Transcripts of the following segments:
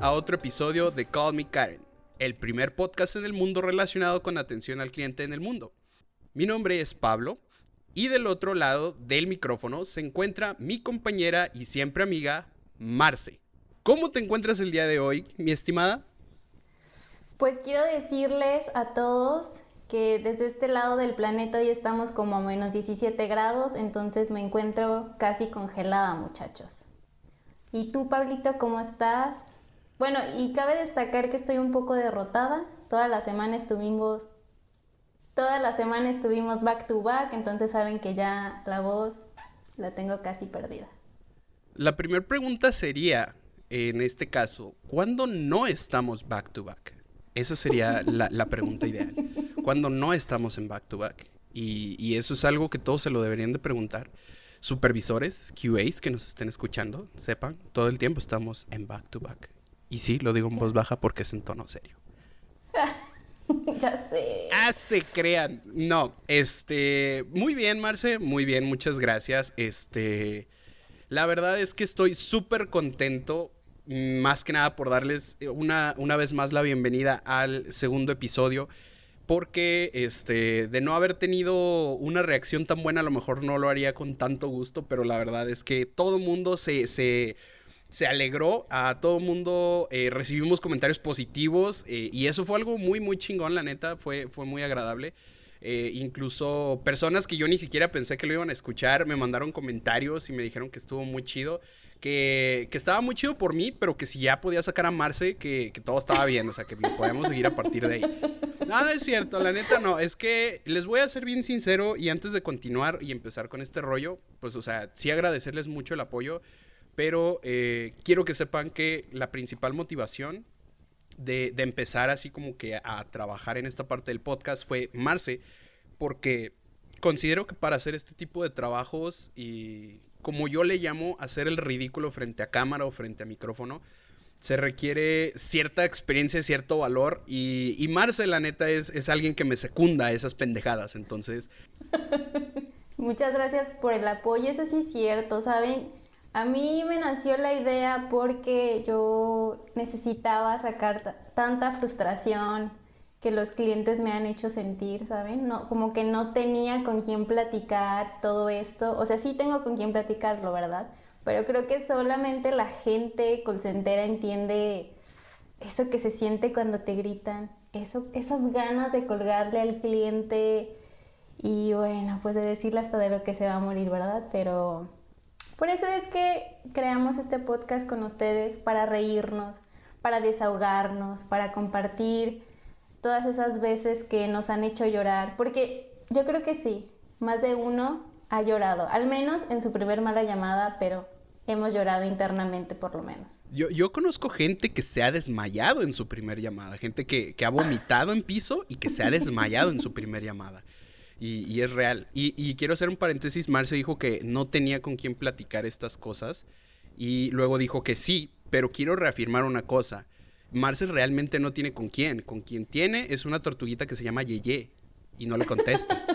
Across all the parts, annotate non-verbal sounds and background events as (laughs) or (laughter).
A otro episodio de Call Me Karen, el primer podcast en el mundo relacionado con atención al cliente en el mundo. Mi nombre es Pablo y del otro lado del micrófono se encuentra mi compañera y siempre amiga, Marce. ¿Cómo te encuentras el día de hoy, mi estimada? Pues quiero decirles a todos que desde este lado del planeta hoy estamos como a menos 17 grados, entonces me encuentro casi congelada, muchachos. ¿Y tú, Pablito, cómo estás? Bueno, y cabe destacar que estoy un poco derrotada. Toda la semana estuvimos toda la semana estuvimos back to back, entonces saben que ya la voz la tengo casi perdida. La primera pregunta sería, en este caso, ¿cuándo no estamos back to back? Esa sería la, pregunta ideal. ¿Cuándo no estamos en back to back? Y, y, eso es algo que todos se lo deberían de preguntar. Supervisores, QAs que nos estén escuchando, sepan, todo el tiempo estamos en back to back. Y sí, lo digo en voz baja porque es en tono serio. (laughs) ya sé. Ah, se crean. No, este, muy bien, Marce, muy bien, muchas gracias. Este, la verdad es que estoy súper contento, más que nada por darles una, una vez más la bienvenida al segundo episodio. Porque este, de no haber tenido una reacción tan buena, a lo mejor no lo haría con tanto gusto, pero la verdad es que todo mundo se, se se alegró, a todo mundo eh, recibimos comentarios positivos eh, y eso fue algo muy, muy chingón, la neta, fue, fue muy agradable. Eh, incluso personas que yo ni siquiera pensé que lo iban a escuchar me mandaron comentarios y me dijeron que estuvo muy chido. Que, que estaba muy chido por mí, pero que si ya podía sacar a Marce, que, que todo estaba bien, o sea, que podemos seguir a partir de ahí. No, no es cierto, la neta no, es que les voy a ser bien sincero y antes de continuar y empezar con este rollo, pues, o sea, sí agradecerles mucho el apoyo. Pero eh, quiero que sepan que la principal motivación de, empezar así como que a trabajar en esta parte del podcast fue Marce, porque considero que para hacer este tipo de trabajos y como yo le llamo hacer el ridículo frente a cámara o frente a micrófono, se requiere cierta experiencia, cierto valor y, y Marce la neta es, es alguien que me secunda esas pendejadas, entonces... (laughs) Muchas gracias por el apoyo, eso sí es cierto, ¿saben? A mí me nació la idea porque yo necesitaba sacar tanta frustración que los clientes me han hecho sentir, ¿saben? No, como que no tenía con quién platicar todo esto. O sea, sí tengo con quién platicarlo, ¿verdad? Pero creo que solamente la gente colcentera entiende eso que se siente cuando te gritan, eso, esas ganas de colgarle al cliente y bueno, pues de decirle hasta de lo que se va a morir, ¿verdad? Pero por eso es que creamos este podcast con ustedes para reírnos, para desahogarnos, para compartir todas esas veces que nos han hecho llorar, porque yo creo que sí, más de uno ha llorado, al menos en su primer mala llamada, pero hemos llorado internamente por lo menos. Yo, yo conozco gente que se ha desmayado en su primer llamada, gente que, que ha vomitado en piso y que se ha desmayado en su primer llamada. Y, es real. Y, quiero hacer un paréntesis. Marce dijo que no tenía con quién platicar estas cosas. Y luego dijo que sí, pero quiero reafirmar una cosa. Marce realmente no tiene con quién. Con quien tiene es una tortuguita que se llama Yeye. Y no le contesta. (laughs)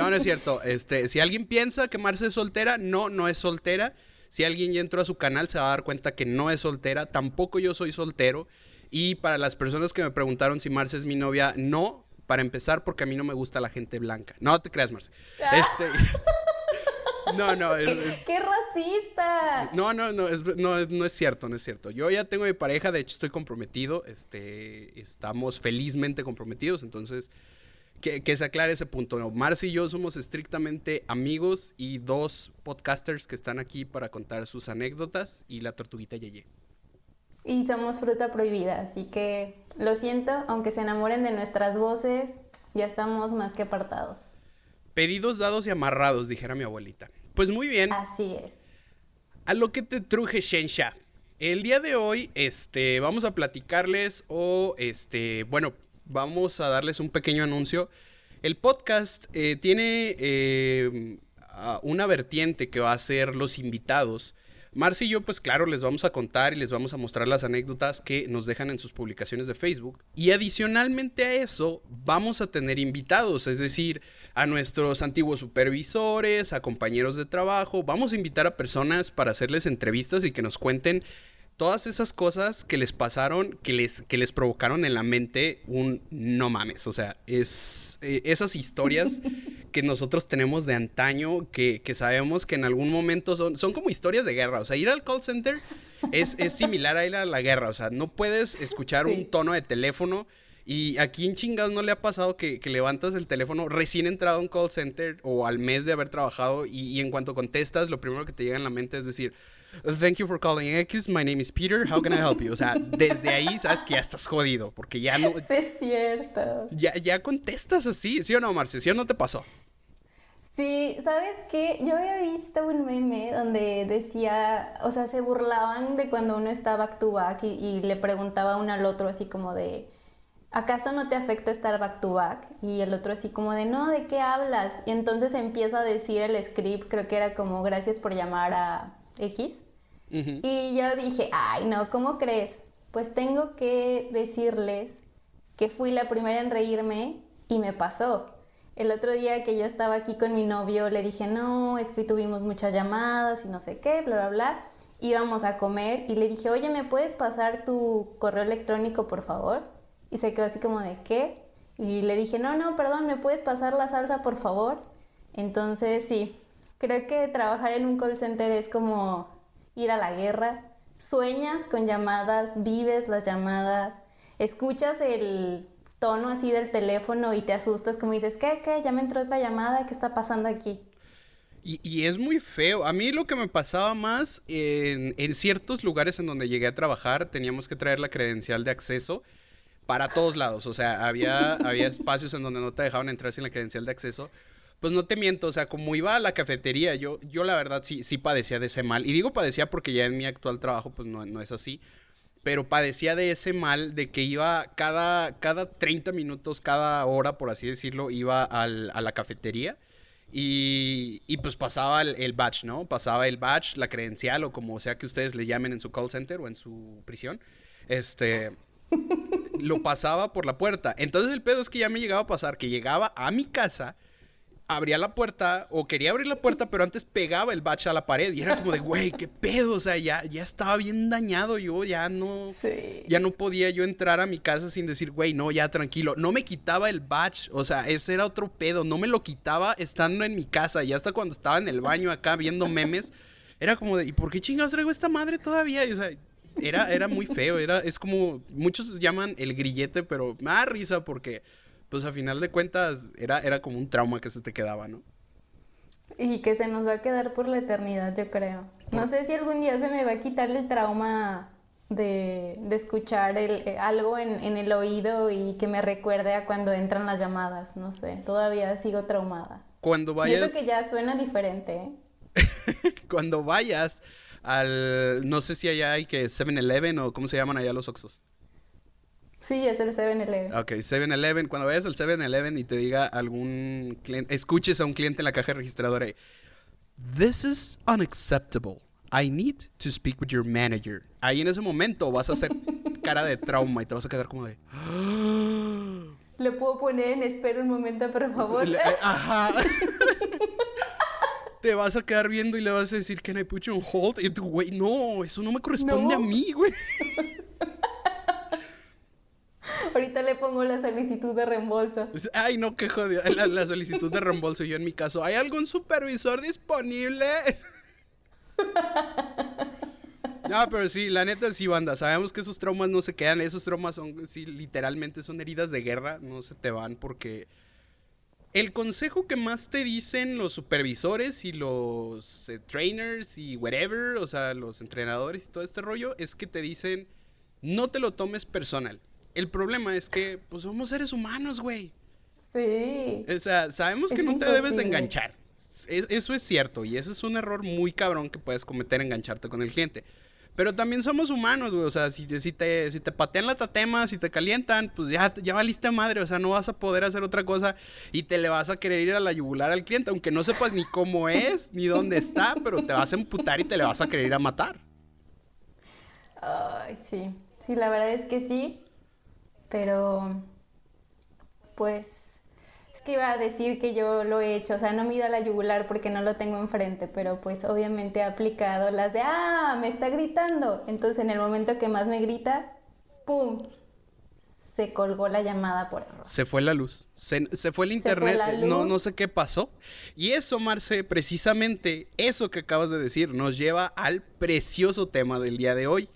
No, no es cierto. Este, si alguien piensa que Marce es soltera, no, no es soltera. Si alguien ya entró a su canal, se va a dar cuenta que no es soltera. Tampoco yo soy soltero. Y para las personas que me preguntaron si Marce es mi novia, no, para empezar, porque a mí no me gusta la gente blanca. No te creas, Marce. Ah. Este. (laughs) No, no. ¿Qué, racista! No, no, no es, no, es cierto, no es cierto. Yo ya tengo mi pareja, de hecho estoy comprometido. Este, estamos felizmente comprometidos, entonces que, se aclare ese punto. No, Marce y yo somos estrictamente amigos y dos podcasters que están aquí para contar sus anécdotas y la tortuguita Yeye. Y somos fruta prohibida, así que lo siento, aunque se enamoren de nuestras voces, ya estamos más que apartados. Pedidos dados y amarrados, dijera mi abuelita. Pues muy bien. Así es. A lo que te truje Shensha. El día de hoy, este, vamos a platicarles o, este, bueno, vamos a darles un pequeño anuncio. El podcast eh, tiene eh, una vertiente que va a ser los invitados Marci y yo, pues claro, les vamos a contar y les vamos a mostrar las anécdotas que nos dejan en sus publicaciones de Facebook. Y adicionalmente a eso, vamos a tener invitados, es decir, a nuestros antiguos supervisores, a compañeros de trabajo. Vamos a invitar a personas para hacerles entrevistas y que nos cuenten todas esas cosas que les pasaron, que les, que les provocaron en la mente un no mames. O sea, es eh, esas historias (laughs) que nosotros tenemos de antaño, que, sabemos que en algún momento son, son como historias de guerra. O sea, ir al call center es, similar a ir a la guerra. O sea, no puedes escuchar un tono de teléfono. Y aquí en chingados no le ha pasado que, levantas el teléfono recién entrado a un call center o al mes de haber trabajado y, y en cuanto contestas, lo primero que te llega en la mente es decir, Thank you for calling X. My name is Peter. How can I help you? O sea, desde ahí sabes que ya estás jodido, porque ya no. Sí, es cierto. Ya, ya contestas así, ¿sí o no, Marce? ¿Sí o no te pasó? Sí, ¿sabes qué? Yo había visto un meme donde decía, o sea, se burlaban de cuando uno está back to back y, y le preguntaba uno al otro así como de, ¿acaso no te afecta estar back to back? Y el otro así como de, no, ¿de qué hablas? Y entonces empieza a decir el script, creo que era como, gracias por llamar a X. Y yo dije, ay, no, ¿cómo crees? Pues tengo que decirles que fui la primera en reírme y me pasó. El otro día que yo estaba aquí con mi novio, le dije, no, es que tuvimos muchas llamadas y no sé qué, bla, bla, bla. Íbamos a comer y le dije, oye, ¿me puedes pasar tu correo electrónico, por favor? Y se quedó así como de, ¿qué? Y le dije, no, no, perdón, ¿me puedes pasar la salsa, por favor? Entonces, sí, Creo que trabajar en un call center es como ir a la guerra. Sueñas con llamadas, vives las llamadas, escuchas el tono así del teléfono y te asustas como dices, ¿qué, qué? Ya me entró otra llamada, ¿qué está pasando aquí? Y, es muy feo. A mí lo que me pasaba más, en, en, ciertos lugares en donde llegué a trabajar, teníamos que traer la credencial de acceso para todos lados. O sea, había, había espacios en donde no te dejaban entrar sin la credencial de acceso pues no te miento, o sea, como iba a la cafetería, yo, yo la verdad sí, sí padecía de ese mal. Y digo padecía porque ya en mi actual trabajo, pues no, no es así. Pero padecía de ese mal de que iba cada, cada 30 minutos, cada hora, por así decirlo, iba al, a la cafetería. Y, y, pues pasaba el, badge, ¿no? Pasaba el badge, la credencial o como sea que ustedes le llamen en su call center o en su prisión. Este, lo pasaba por la puerta. Entonces el pedo es que ya me llegaba a pasar que llegaba a mi casa abría la puerta o quería abrir la puerta, pero antes pegaba el batch a la pared y era como de, güey, qué pedo, o sea, ya, ya estaba bien dañado, yo ya no, ya no podía yo entrar a mi casa sin decir, güey, no, ya tranquilo, no me quitaba el batch, o sea, ese era otro pedo, no me lo quitaba estando en mi casa y hasta cuando estaba en el baño acá viendo memes, era como de, ¿y por qué chingados traigo esta madre todavía? o sea, era, era muy feo, era, es como, muchos llaman el grillete, pero me da risa porque pues a final de cuentas era, era como un trauma que se te quedaba, ¿no? Y que se nos va a quedar por la eternidad, yo creo. No sé si algún día se me va a quitar el trauma de, escuchar el, eh, algo en, el oído y que me recuerde a cuando entran las llamadas, no sé, todavía sigo traumada. Cuando vayas... Y eso que ya suena diferente, ¿eh? (laughs) cuando vayas al... No sé si allá hay que 7-Eleven o cómo se llaman allá los Oxos. Sí, es el 7-Eleven. Ok, 7-Eleven. Cuando vayas al 7-Eleven y te diga algún cliente, escuches a un cliente en la caja registradora, This is unacceptable. I need to speak with your manager. Ahí en ese momento vas a hacer (laughs) cara de trauma y te vas a quedar como de. Le puedo poner en espera un momento, por favor. Eh, ajá. (laughs) te vas a quedar viendo y le vas a decir, Can I put you on hold? Y tú, güey, no, eso no me corresponde a mí, güey. (laughs) Ahorita le pongo la solicitud de reembolso. Ay, no, qué jodido. La, solicitud de reembolso, yo en mi caso. ¿Hay algún supervisor disponible? No, pero sí, la neta sí, banda. Sabemos que esos traumas no se quedan. Esos traumas son, sí, literalmente son heridas de guerra. No se te van porque... El consejo que más te dicen los supervisores y los eh, trainers y whatever, o sea, los entrenadores y todo este rollo, es que te dicen, no te lo tomes personal el problema es que, pues somos seres humanos, güey. Sí. O sea, sabemos que no te debes de enganchar. eso es cierto. Y ese es un error muy cabrón que puedes cometer, engancharte con el cliente. Pero también somos humanos, güey. O sea, si, si, te, si te patean la tatema, si te calientan, pues ya, ya valiste madre. O sea, no vas a poder hacer otra cosa y te le vas a querer ir a la yugular al cliente, aunque no sepas ni cómo es, ni dónde está, pero te vas a emputar y te le vas a querer ir a matar. Ay, sí. Sí, la verdad es que sí. Pero, pues, es que iba a decir que yo lo he hecho, o sea, no me ido a la yugular porque no lo tengo enfrente, pero pues obviamente he aplicado las de, ah, me está gritando. Entonces en el momento que más me grita, ¡pum! Se colgó la llamada por error. Se fue la luz, se, fue el internet, No, no sé qué pasó. Y eso, Marce, precisamente eso que acabas de decir, nos lleva al precioso tema del día de hoy.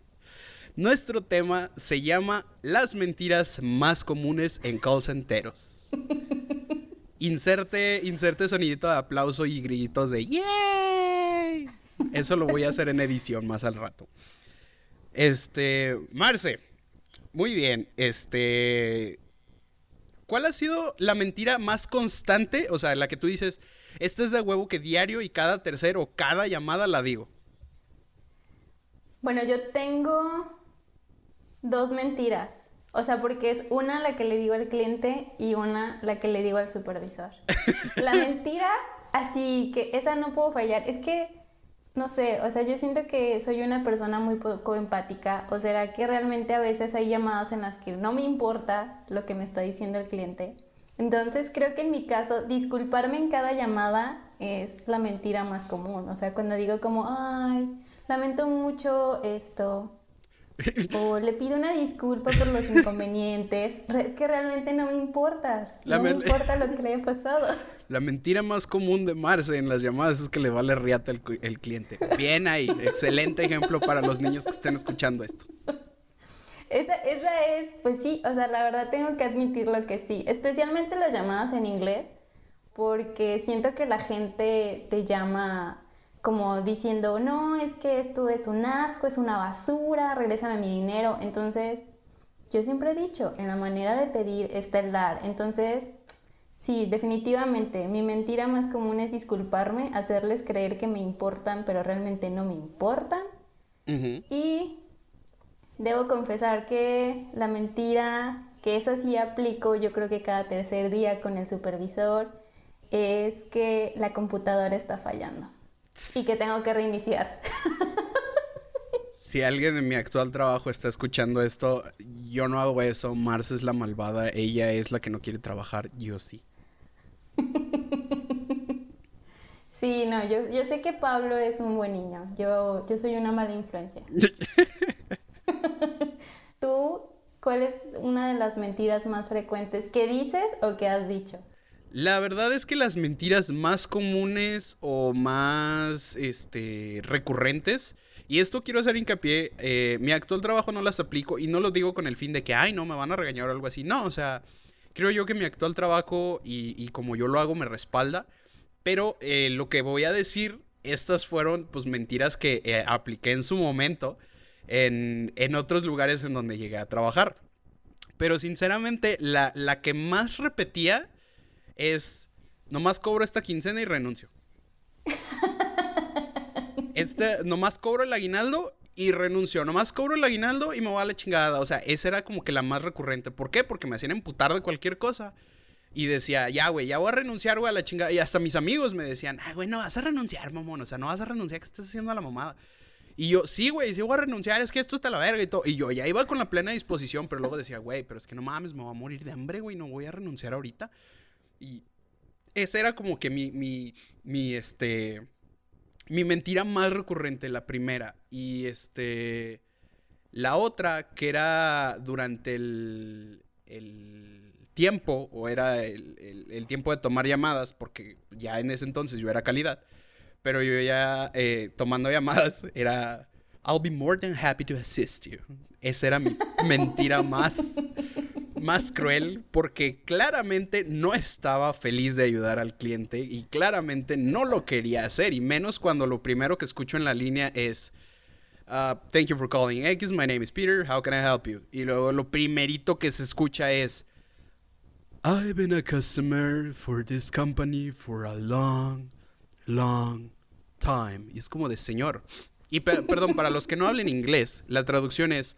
Nuestro tema se llama Las mentiras más comunes en call centeros. inserte, inserte sonidito de aplauso y gritos de ¡Yay! Eso lo voy a hacer en edición más al rato. Este, Marce, muy bien. Este, ¿cuál ha sido la mentira más constante? O sea, la que tú dices, esta es de huevo que diario y cada tercero o cada llamada la digo. Bueno, yo tengo dos mentiras. O sea, porque es una la que le digo al cliente y una la que le digo al supervisor. (laughs) La mentira, así que esa no puedo fallar. Es que, no sé, o sea, yo siento que soy una persona muy poco empática. O será que realmente a veces hay llamadas en las que no me importa lo que me está diciendo el cliente. Entonces creo que en mi caso, disculparme en cada llamada es la mentira más común. O sea, cuando digo como, ay, lamento mucho esto, (laughs) o le pido una disculpa por los inconvenientes. Es que realmente no me importa. no me importa lo que le haya pasado. (laughs) La mentira más común de Marce en las llamadas es que le vale riata el, el cliente. Bien ahí. Excelente ejemplo para los niños que estén escuchando esto. Esa, esa es, pues sí, o sea, la verdad tengo que admitirlo que sí. Especialmente las llamadas en inglés, porque siento que la gente te llama como diciendo, no, es que esto es un asco, es una basura, regrésame mi dinero. Entonces, yo siempre he dicho, en la manera de pedir está el dar. Entonces, sí, definitivamente, mi mentira más común es disculparme, hacerles creer que me importan, pero realmente no me importan. Y debo confesar que la mentira, que esa sí aplico, yo creo que cada tercer día con el supervisor, es que la computadora está fallando y que tengo que reiniciar. Si alguien en mi actual trabajo está escuchando esto, yo no hago eso. Mars es la malvada, ella es la que no quiere trabajar, yo sí. Sí, no, yo, yo sé que Pablo es un buen niño. Yo, yo soy una mala influencia. (laughs) ¿Tú cuál es una de las mentiras más frecuentes que dices o que has dicho? La verdad es que las mentiras más comunes o más este, recurrentes, y esto quiero hacer hincapié, eh, mi actual trabajo no las aplico y no lo digo con el fin de que, ay, no, me van a regañar o algo así. No, o sea, creo yo que mi actual trabajo y, como yo lo hago me respalda, pero eh, lo que voy a decir, estas fueron pues mentiras que eh, apliqué en su momento en, en, otros lugares en donde llegué a trabajar. Pero sinceramente, la, la que más repetía es, nomás cobro esta quincena y renuncio. (laughs) Este, nomás cobro el aguinaldo y renuncio. Nomás cobro el aguinaldo y me voy a la chingada. O sea, esa era como que la más recurrente. ¿Por qué? Porque me hacían emputar de cualquier cosa. Y decía, ya, güey, ya voy a renunciar, güey, a la chingada. Y hasta mis amigos me decían, ay, güey, no vas a renunciar, mamón. O sea, no vas a renunciar, que estás haciendo a la mamada. Y yo, sí, güey, sí voy a renunciar, es que esto está la verga y todo. Y yo ya iba con la plena disposición, pero luego decía, güey, pero es que no mames, me voy a morir de hambre, güey, no voy a renunciar ahorita. Y esa era como que mi, mi, este, mi mentira más recurrente, la primera. Y este, la otra, que era durante el, el tiempo, o era el, el, tiempo de tomar llamadas, porque ya en ese entonces yo era calidad, pero yo ya eh, tomando llamadas (laughs) era, I'll be more than happy to assist you. Esa era mi mentira más más cruel porque claramente no estaba feliz de ayudar al cliente y claramente no lo quería hacer y menos cuando lo primero que escucho en la línea es uh, Thank you for calling X, my name is Peter, how can I help you? Y luego lo primerito que se escucha es I've been a customer for this company for a long, long time. Y es como de señor. Y perdón, para los que no hablen inglés, la traducción es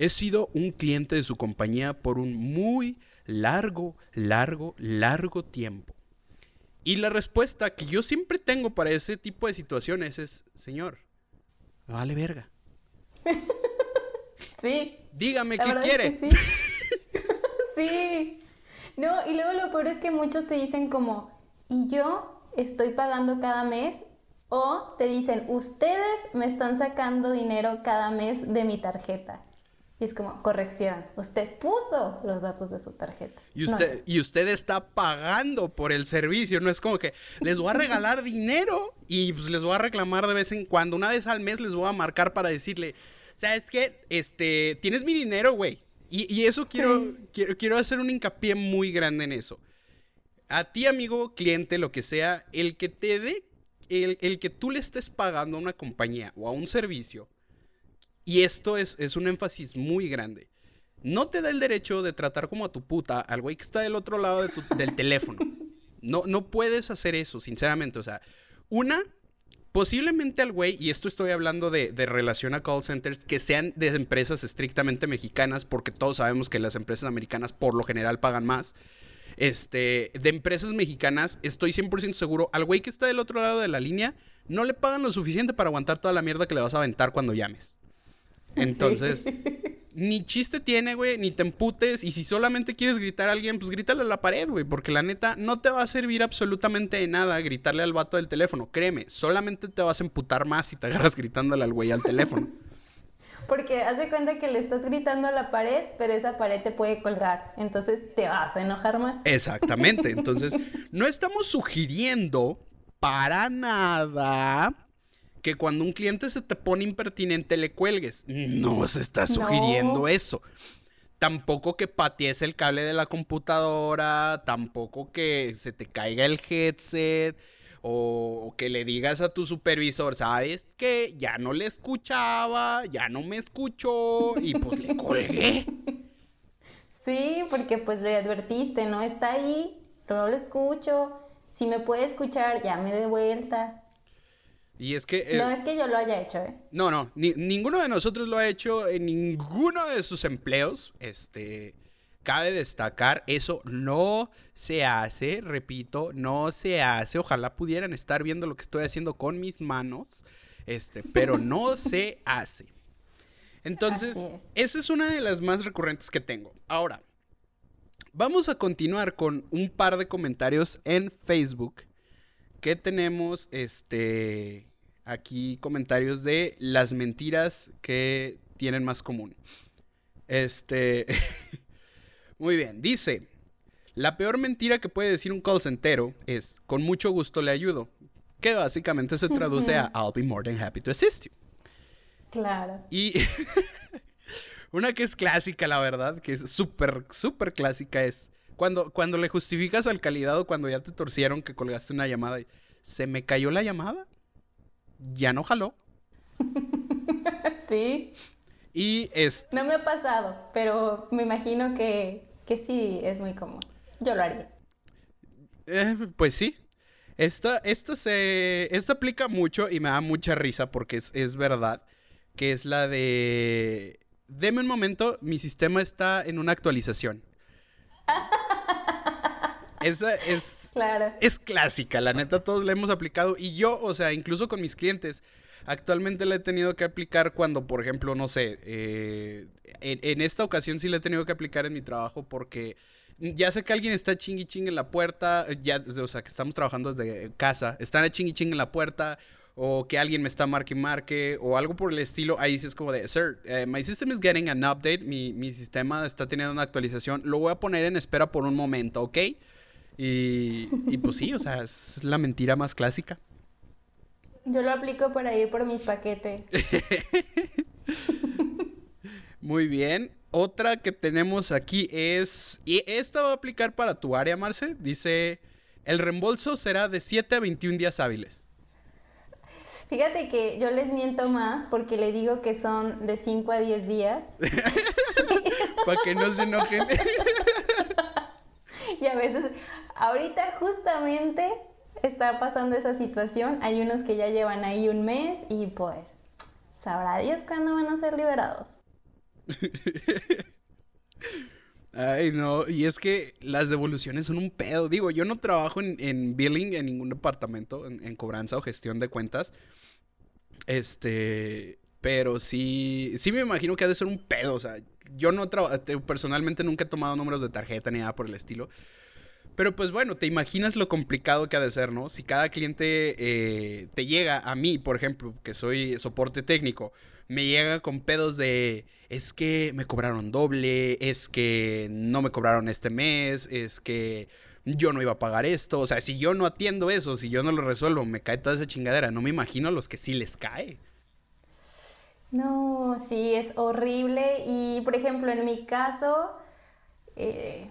He sido un cliente de su compañía por un muy largo, largo, largo tiempo. Y la respuesta que yo siempre tengo para ese tipo de situaciones es, señor, vale verga. (laughs) Sí. Dígame qué quiere. sí. (laughs) sí. No, y luego lo peor es que muchos te dicen como, y yo estoy pagando cada mes, o te dicen, ustedes me están sacando dinero cada mes de mi tarjeta. Y es como, corrección, usted puso los datos de su tarjeta. Y usted, y usted está pagando por el servicio, no es como que les voy a regalar (laughs) dinero y pues les voy a reclamar de vez en cuando. Una vez al mes les voy a marcar para decirle, ¿sabes qué? Este, tienes mi dinero, güey. Y, eso quiero, quiero, quiero hacer un hincapié muy grande en eso. A ti, amigo, cliente, lo que sea, el que te dé, el, el que tú le estés pagando a una compañía o a un servicio, y esto es, es un énfasis muy grande. No te da el derecho de tratar como a tu puta al güey que está del otro lado del teléfono. No, no puedes hacer eso, sinceramente. O sea, una, posiblemente al güey, y esto estoy hablando de, de, relación a call centers, que sean de empresas estrictamente mexicanas, porque todos sabemos que las empresas americanas por lo general pagan más. Este, de empresas mexicanas, estoy 100% seguro, al güey que está del otro lado de la línea, no le pagan lo suficiente para aguantar toda la mierda que le vas a aventar cuando llames. Entonces, (laughs) ni chiste tiene, güey, ni te emputes. Y si solamente quieres gritar a alguien, pues grítale a la pared, güey. Porque la neta, no te va a servir absolutamente de nada gritarle al vato del teléfono. Créeme, solamente te vas a emputar más si te agarras gritándole al güey al teléfono. (laughs) Porque haz de cuenta que le estás gritando a la pared, pero esa pared te puede colgar. Entonces te vas a enojar más. Exactamente. (laughs) Entonces, no estamos sugiriendo para nada que cuando un cliente se te pone impertinente le cuelgues. No se está sugiriendo eso. Tampoco que patees el cable de la computadora, tampoco que se te caiga el headset o que le digas a tu supervisor, ¿sabes que Ya no le escuchaba, ya no me escuchó y pues le colgué. Sí, porque pues le advertiste, no está ahí, no lo escucho. Si me puede escuchar, llame de vuelta. Y es que... no es que yo lo haya hecho, ¿eh? No, no, ninguno de nosotros lo ha hecho en ninguno de sus empleos. Este, cabe destacar, eso no se hace, repito, no se hace. Ojalá pudieran estar viendo lo que estoy haciendo con mis manos, este, pero no (laughs) se hace. Entonces, esa es una de las más recurrentes que tengo. Ahora, vamos a continuar con un par de comentarios en Facebook que tenemos, este, aquí comentarios de las mentiras que tienen más común. Este. (laughs) Muy bien, dice. La peor mentira que puede decir un call es con mucho gusto le ayudo. Que básicamente se traduce a I'll be more than happy to assist you. Claro. Y (laughs) una que es clásica, la verdad, que es súper, súper clásica es cuando, cuando le justificas al calidad o cuando ya te torcieron que colgaste una llamada y se me cayó la llamada ya no jaló. (laughs) sí. Y es... No me ha pasado, pero me imagino que, que sí es muy común. Yo lo haría. Eh, pues sí. Esta, esta, se, esta aplica mucho y me da mucha risa porque es, es verdad. Que es la de... Deme un momento, mi sistema está en una actualización. (laughs) Esa es Claro. Es clásica, la neta, todos la hemos aplicado. Y yo, o sea, incluso con mis clientes, actualmente la he tenido que aplicar cuando, por ejemplo, no sé, eh, en, esta ocasión sí la he tenido que aplicar en mi trabajo porque ya sé que alguien está chingui ching en la puerta, ya, o sea, que estamos trabajando desde casa, están a chingui ching en la puerta, o que alguien me está marque marque, o algo por el estilo, ahí sí es como de, sir, eh, my system is getting an update, mi, mi sistema está teniendo una actualización, lo voy a poner en espera por un momento, ¿ok? Y, pues sí, o sea, es la mentira más clásica. Yo lo aplico para ir por mis paquetes. (laughs) Muy bien. Otra que tenemos aquí es. Y esta va a aplicar para tu área, Marce. Dice: el reembolso será de 7 a 21 días hábiles. Fíjate que yo les miento más porque le digo que son de 5 a 10 días. (laughs) para que no se enojen. (laughs) y a veces, ahorita justamente está pasando esa situación. Hay unos que ya llevan ahí un mes y pues sabrá Dios cuándo van a ser liberados. (laughs) Ay, no, y es que las devoluciones son un pedo. Digo, yo no trabajo en, billing en ningún departamento, en, cobranza o gestión de cuentas. Este, Pero sí, sí me imagino que ha de ser un pedo. O sea, yo no personalmente nunca he tomado números de tarjeta ni nada por el estilo. Pero pues bueno, te imaginas lo complicado que ha de ser, ¿no? Si cada cliente eh, te llega a mí, por ejemplo, que soy soporte técnico, me llega con pedos de, es que me cobraron doble, es que no me cobraron este mes, es que yo no iba a pagar esto. O sea, si yo no atiendo eso, si yo no lo resuelvo, me cae toda esa chingadera. No me imagino a los que sí les cae. No, sí, es horrible. Y por ejemplo, en mi caso, eh,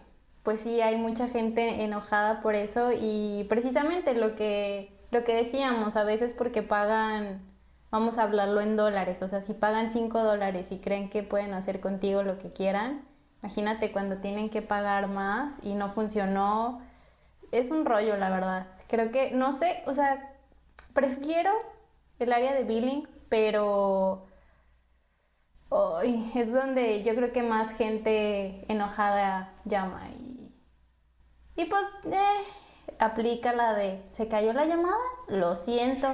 pues sí, hay mucha gente enojada por eso. Y precisamente lo que, lo que decíamos, a veces porque pagan, vamos a hablarlo en dólares. O sea, si pagan 5 dólares y creen que pueden hacer contigo lo que quieran, imagínate cuando tienen que pagar más y no funcionó. Es un rollo, la verdad. Creo que, no sé, o sea, prefiero el área de billing, pero Hoy es donde yo creo que más gente enojada llama y, pues eh, aplica la de se cayó la llamada, lo siento.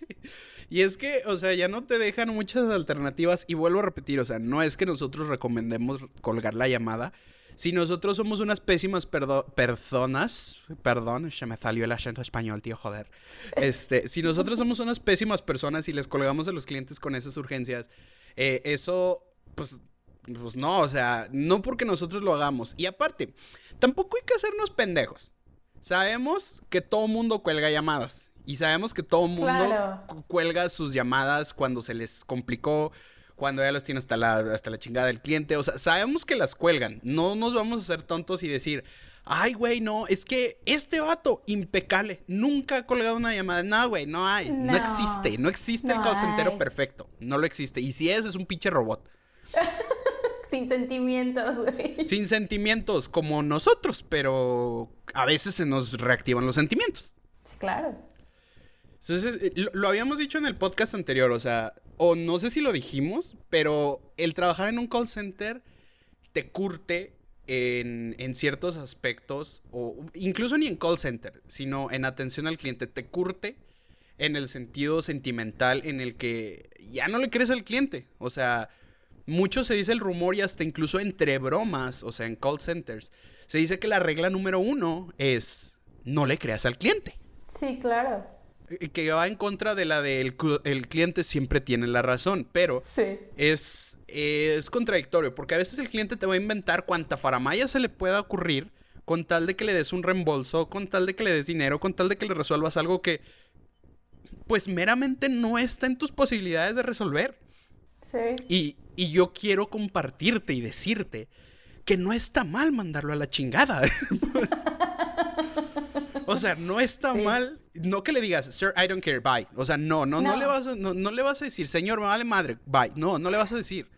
(laughs) y es que, o sea, ya no te dejan muchas alternativas y vuelvo a repetir, o sea, no es que nosotros recomendemos colgar la llamada. Si nosotros somos unas pésimas personas, perdón, se me salió el acento español, tío, joder. Este, si nosotros somos unas pésimas personas y les colgamos a los clientes con esas urgencias, eh, eso, pues, pues no, o sea, no porque nosotros lo hagamos. Y aparte, tampoco hay que hacernos pendejos. Sabemos que todo mundo cuelga llamadas. Y sabemos que todo mundo cuelga sus llamadas cuando se les complicó, cuando ya los tiene hasta la, hasta la chingada del cliente. O sea, sabemos que las cuelgan. No nos vamos a hacer tontos y decir, Ay, güey, no, es que este vato, impecable, nunca ha colgado una llamada. No, güey, no hay, no, existe, no existe el call perfecto, no lo existe. Y si es, es un pinche robot. (laughs) Sin sentimientos, güey. Sin sentimientos, como nosotros, pero a veces se nos reactivan los sentimientos. Sí, claro. Entonces, eh, lo, lo, habíamos dicho en el podcast anterior, o sea, o no sé si lo dijimos, pero el trabajar en un call center te curte en, ciertos aspectos, o incluso ni en call center, sino en atención al cliente, te curte en el sentido sentimental en el que ya no le crees al cliente. O sea, mucho se dice el rumor y hasta incluso entre bromas, o sea, en call centers, se dice que la regla número uno es no le creas al cliente. Sí, claro. Que va en contra de la del el cliente siempre tiene la razón, pero es es contradictorio, porque a veces el cliente te va a inventar cuanta faramaya se le pueda ocurrir con tal de que le des un reembolso, con tal de que le des dinero, con tal de que le resuelvas algo que pues meramente no está en tus posibilidades de resolver. Sí. Y, y yo quiero compartirte y decirte que no está mal mandarlo a la chingada. (laughs) o sea, no está mal, no que le digas, sir, I don't care, bye. O sea, no, no, no, le vas no, no le vas a decir, señor, me vale madre, bye. No, no le vas a decir.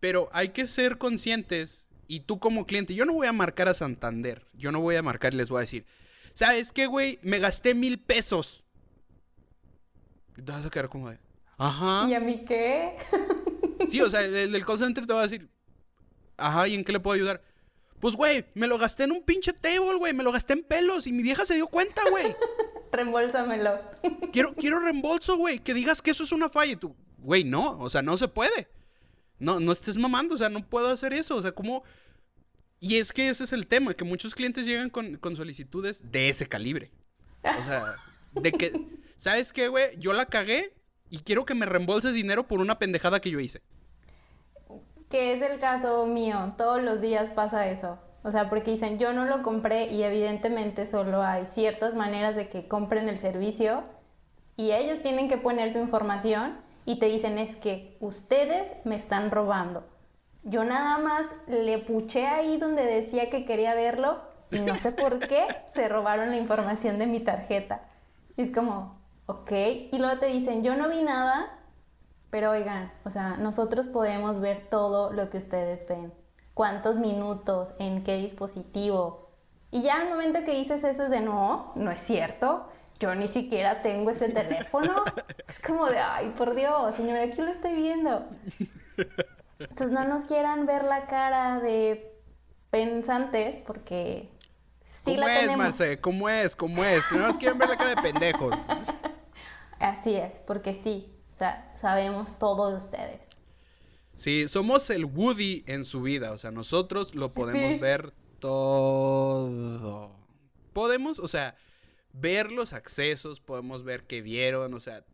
Pero hay que ser conscientes y tú como cliente, yo no voy a marcar a Santander, yo no voy a marcar y les voy a decir, ¿sabes qué, güey? Me gasté mil pesos. te vas a quedar como de, ajá. ¿Y a mí qué? Sí, o sea, el del call center te va a decir, ajá, ¿y en qué le puedo ayudar? Pues, güey, me lo gasté en un pinche table, güey, me lo gasté en pelos y mi vieja se dio cuenta, güey. (laughs) Reembolsamelo. (laughs) quiero, quiero reembolso, güey, que digas que eso es una falla y tú, güey, no, o sea, no se puede. No, no estés mamando, o sea, no puedo hacer eso, o sea, como... Y es que ese es el tema, que muchos clientes llegan con, solicitudes de ese calibre. O sea, de que, (laughs) ¿sabes qué, güey? Yo la cagué y quiero que me reembolses dinero por una pendejada que yo hice. Que es el caso mío, todos los días pasa eso. O sea, porque dicen, yo no lo compré y evidentemente solo hay ciertas maneras de que compren el servicio y ellos tienen que poner su información y te dicen es que ustedes me están robando. Yo nada más le puché ahí donde decía que quería verlo y no sé por qué (laughs) se robaron la información de mi tarjeta. Y es como, ok. Y luego te dicen, yo no vi nada, pero oigan, o sea, nosotros podemos ver todo lo que ustedes ven. Cuántos minutos, en qué dispositivo. Y ya al momento que dices eso es de no, no es cierto yo ni siquiera tengo ese teléfono. (laughs) es como de, ay, por Dios, señora, aquí lo estoy viendo. Entonces no nos quieran ver la cara de pensantes porque sí ¿Cómo la es, Marce? ¿Cómo es? ¿Cómo es? Que no nos quieren ver la cara de pendejos. Así es, porque sí, sea, sabemos todo de ustedes. Sí, somos el Woody en su vida, o sea, nosotros lo podemos ver todo. Podemos, o sea, ver los accesos, podemos ver qué vieron, o sea,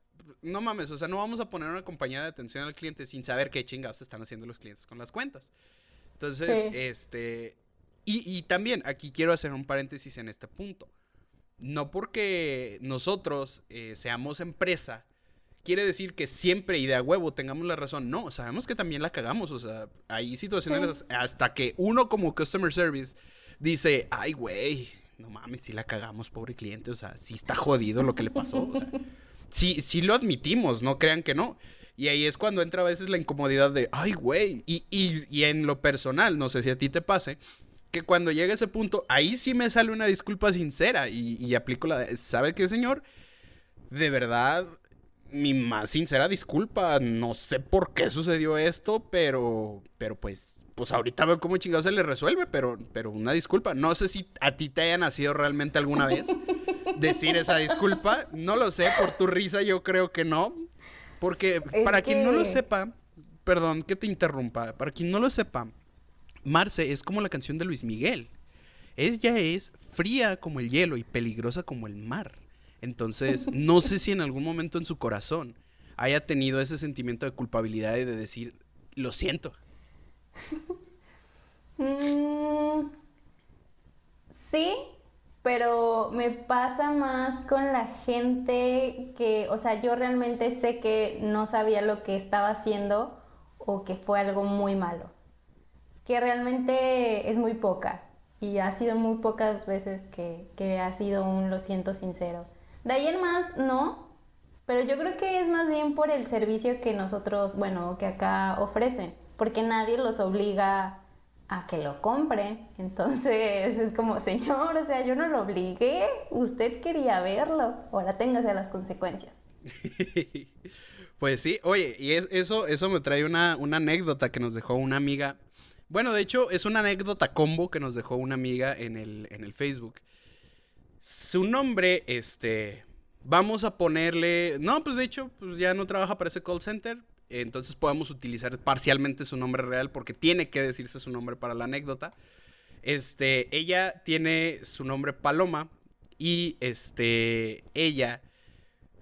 no mames, o sea, no vamos a poner una compañía de atención al cliente sin saber qué chingados están haciendo los clientes con las cuentas. Entonces, este, y, también aquí quiero hacer un paréntesis en este punto. No porque nosotros eh, seamos empresa, quiere decir que siempre y de a huevo tengamos la razón. No, sabemos que también la cagamos. O sea, hay situaciones hasta que uno como customer service dice, ay, güey, no mames, si la cagamos, pobre cliente. O sea, sí está jodido lo que le pasó. O sea, (laughs) sí, sí lo admitimos, no crean que no. Y ahí es cuando entra a veces la incomodidad de, ay, güey. Y, y, en lo personal, no sé si a ti te pase, que cuando llega ese punto, ahí sí me sale una disculpa sincera y, y aplico la, ¿sabe qué, señor? De verdad, mi más sincera disculpa. No sé por qué sucedió esto, pero, pero pues, pues ahorita veo cómo chingado se le resuelve, pero, pero una disculpa. No sé si a ti te haya nacido realmente alguna vez decir esa disculpa. No lo sé, por tu risa yo creo que no. Porque para quien no lo sepa, perdón que te interrumpa, para quien no lo sepa, Marce es como la canción de Luis Miguel. Ella es fría como el hielo y peligrosa como el mar. Entonces, (laughs) no sé si en algún momento en su corazón haya tenido ese sentimiento de culpabilidad y de decir, lo siento. (laughs) Mm, sí, pero me pasa más con la gente que, o sea, yo realmente sé que no sabía lo que estaba haciendo o que fue algo muy malo. Que realmente es muy poca. Y ha sido muy pocas veces que, ha sido un lo siento sincero. De ahí en más, no, pero yo creo que es más bien por el servicio que nosotros, bueno, que acá ofrecen, porque nadie los obliga a que lo compren. Entonces (laughs) es como, señor, o sea, yo no lo obligué, usted quería verlo, ahora téngase las consecuencias. (laughs) pues sí, oye, y es, eso, eso me trae una anécdota que nos dejó una amiga. Bueno, de hecho, es una anécdota combo que nos dejó una amiga en el, en el Facebook. Su nombre, este, vamos a ponerle, no, pues de hecho, pues ya no trabaja para ese call center, entonces podemos utilizar parcialmente su nombre real porque tiene que decirse su nombre para la anécdota. Este, ella tiene su nombre Paloma y este, ella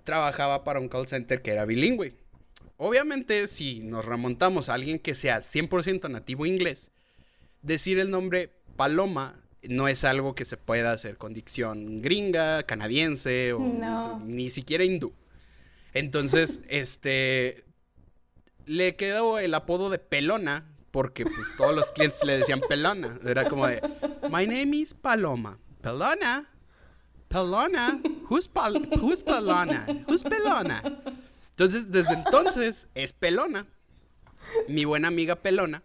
trabajaba para un call center que era bilingüe. Obviamente, si nos remontamos a alguien que sea 100% nativo inglés, decir el nombre Paloma no es algo que se pueda hacer con dicción gringa, canadiense o ni siquiera hindú. Entonces, (laughs) este le quedó el apodo de Pelona porque pues todos los clientes le decían Pelona. Era como de My name is Paloma. Pelona. Pelona. Who's, who's Pelona? Who's Pelona? Entonces, desde entonces es Pelona. Mi buena amiga Pelona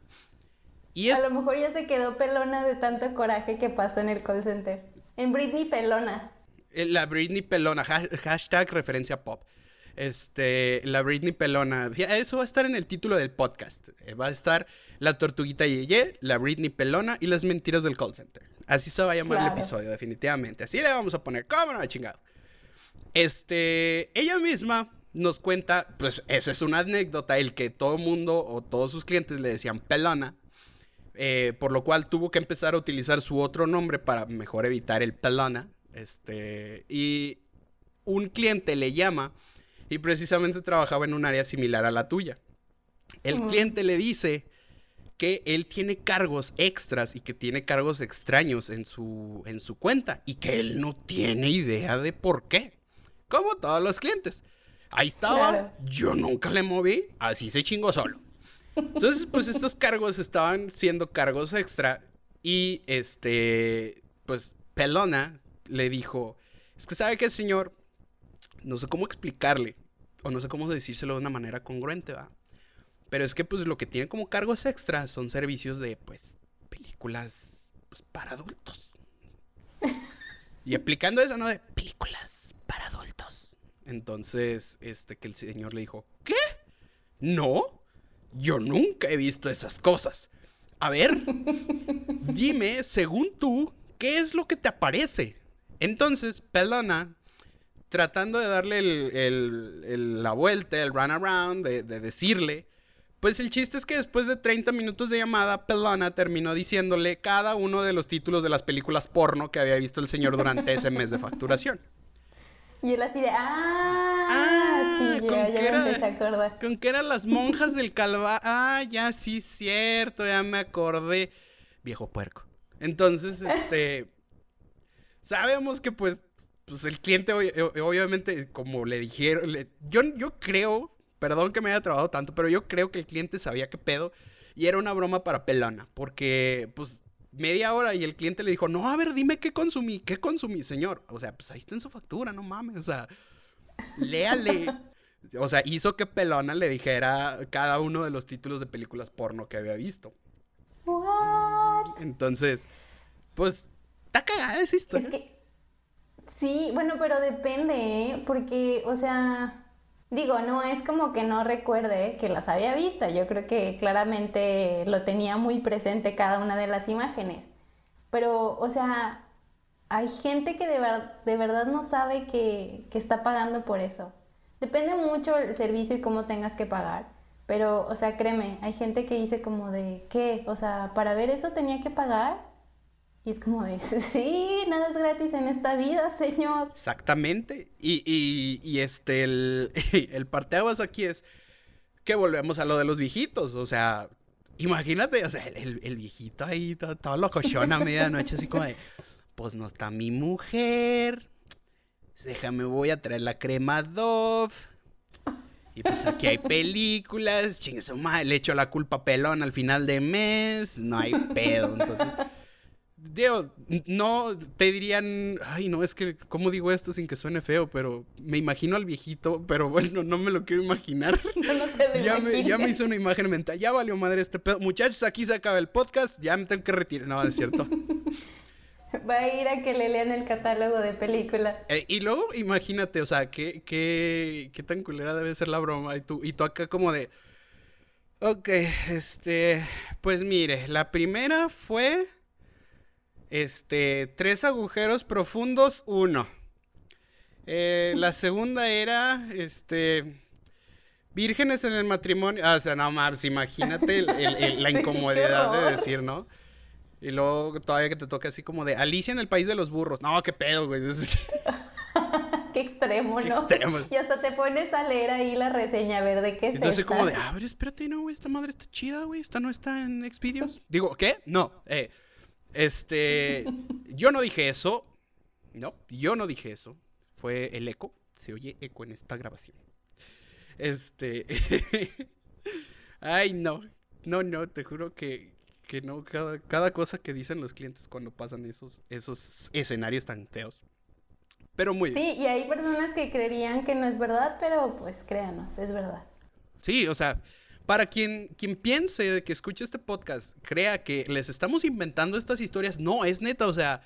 a lo mejor ya se quedó pelona de tanto coraje que pasó en el call center. En Britney Pelona. Eh, la Britney Pelona, hashtag referencia pop. Este, la Britney Pelona. Eso va a estar en el título del podcast. Eh, va a estar la tortuguita Yeye, la Britney Pelona y las mentiras del call center. Así se va a llamar el episodio, definitivamente. Así le vamos a poner. ¿Cómo no, chingado? Este, ella misma nos cuenta, pues esa es una anécdota, el que todo mundo o todos sus clientes le decían pelona eh, por lo cual tuvo que empezar a utilizar su otro nombre para mejor evitar el pelona. Este, y un cliente le llama y precisamente trabajaba en un área similar a la tuya. El cliente le dice que él tiene cargos extras y que tiene cargos extraños en su, en su cuenta y que él no tiene idea de por qué. Como todos los clientes. Ahí estaba, yo nunca le moví, así se chingó solo. Entonces, pues estos cargos estaban siendo cargos extra y este, pues Pelona le dijo, es que sabe que señor, no sé cómo explicarle o no sé cómo decírselo de una manera congruente, ¿va? Pero es que pues lo que tiene como cargos extra son servicios de pues películas pues, para adultos. y aplicando eso, ¿no? De películas para adultos. Entonces, este que el señor le dijo, ¿qué? ¿No? Yo nunca he visto esas cosas. A ver, (laughs) dime, según tú, ¿qué es lo que te aparece? Entonces, Pelona tratando de darle la vuelta, el run around, de, de decirle pues el chiste es que después de 30 minutos de llamada, Pelona terminó diciéndole cada uno de los títulos de las películas porno que había visto el señor durante ese mes de facturación. Y él así de, ah, ah sí, ya, ya me empecé a acordar. Con que eran las monjas del Calva. Ah, ya sí, cierto, ya me acordé. Viejo puerco. Entonces, (laughs) este, sabemos que pues, pues el cliente obviamente, como le dijeron, yo, yo creo Perdón que me haya trabajado tanto, pero yo creo que el cliente sabía qué pedo y era una broma para pelona, porque pues media hora y el cliente le dijo, no, a ver, dime qué consumí, qué consumí, señor. O sea, pues ahí está en su factura, no mames, o sea, léale. (laughs) O sea, hizo que Pelona le dijera cada uno de los títulos de películas porno que había visto. What? Entonces, pues, está cagada esa historia. Es que, sí, bueno, pero depende, ¿eh? Porque, o sea, Digo, no es como que no recuerde que las había visto, yo creo que claramente lo tenía muy presente cada una de las imágenes. Pero, o sea, hay gente que de, verdad no sabe que, que, está pagando por eso. Depende mucho el servicio y cómo tengas que pagar. Pero, o sea, créeme, hay gente que dice como de, ¿qué? O sea, para ver eso tenía que pagar. Y es como de, (laughs) sí, nada es gratis en esta vida, señor. Exactamente. Y, y, este, el, (laughs) el parteaguas aquí es que volvemos a lo de los viejitos. O sea, imagínate, o sea, el, el viejito ahí, todo, todo locochón a medianoche, así como de, pues no está mi mujer. Déjame, voy a traer la crema Dove. Y pues aquí hay películas, chingue su madre, le echo la culpa pelón al final de mes, no hay pedo. Entonces, Diego, no te dirían, ay, no, es que, ¿cómo digo esto sin que suene feo? Pero me imagino al viejito, pero bueno, no me lo quiero imaginar. (laughs) No, te ya, me, ya me hizo una imagen mental, ya valió madre este pedo. Muchachos, aquí se acaba el podcast, ya me tengo que retirar. No, es cierto. (laughs) Va a ir a que le lean el catálogo de películas. Eh, y luego, imagínate, o sea, ¿qué, qué, qué tan culera debe ser la broma. Y tú, y tú acá como de... Ok, este... Pues mire, la primera fue... Este, tres agujeros profundos, uno. Eh, la segunda era, este, vírgenes en el matrimonio. Ah, o sea, no más, imagínate la (laughs) incomodidad de decir, ¿no? Y luego todavía que te toque así como de Alicia en el país de los burros. No, qué pedo, güey. (laughs) qué extremo, ¿no? Extremo. Y hasta te pones a leer ahí la reseña a ver de qué es Entonces como de, a ver, espérate, no, güey, esta madre está chida, güey. Esta no está en Xvideos. (laughs) Digo, ¿qué? No, eh, este, yo no dije eso. No, yo no dije eso. Fue el eco. Se oye eco en esta grabación. Este. (laughs) Ay, no. No, no, te juro que, que no. Cada, cada, cosa que dicen los clientes cuando pasan esos, esos escenarios tan feos. Pero muy Sí, y hay personas que creerían que no es verdad, pero pues créanos, es verdad. Sí, o sea, para quien, quien piense que escuche este podcast, crea que les estamos inventando estas historias, no, es neta, o sea,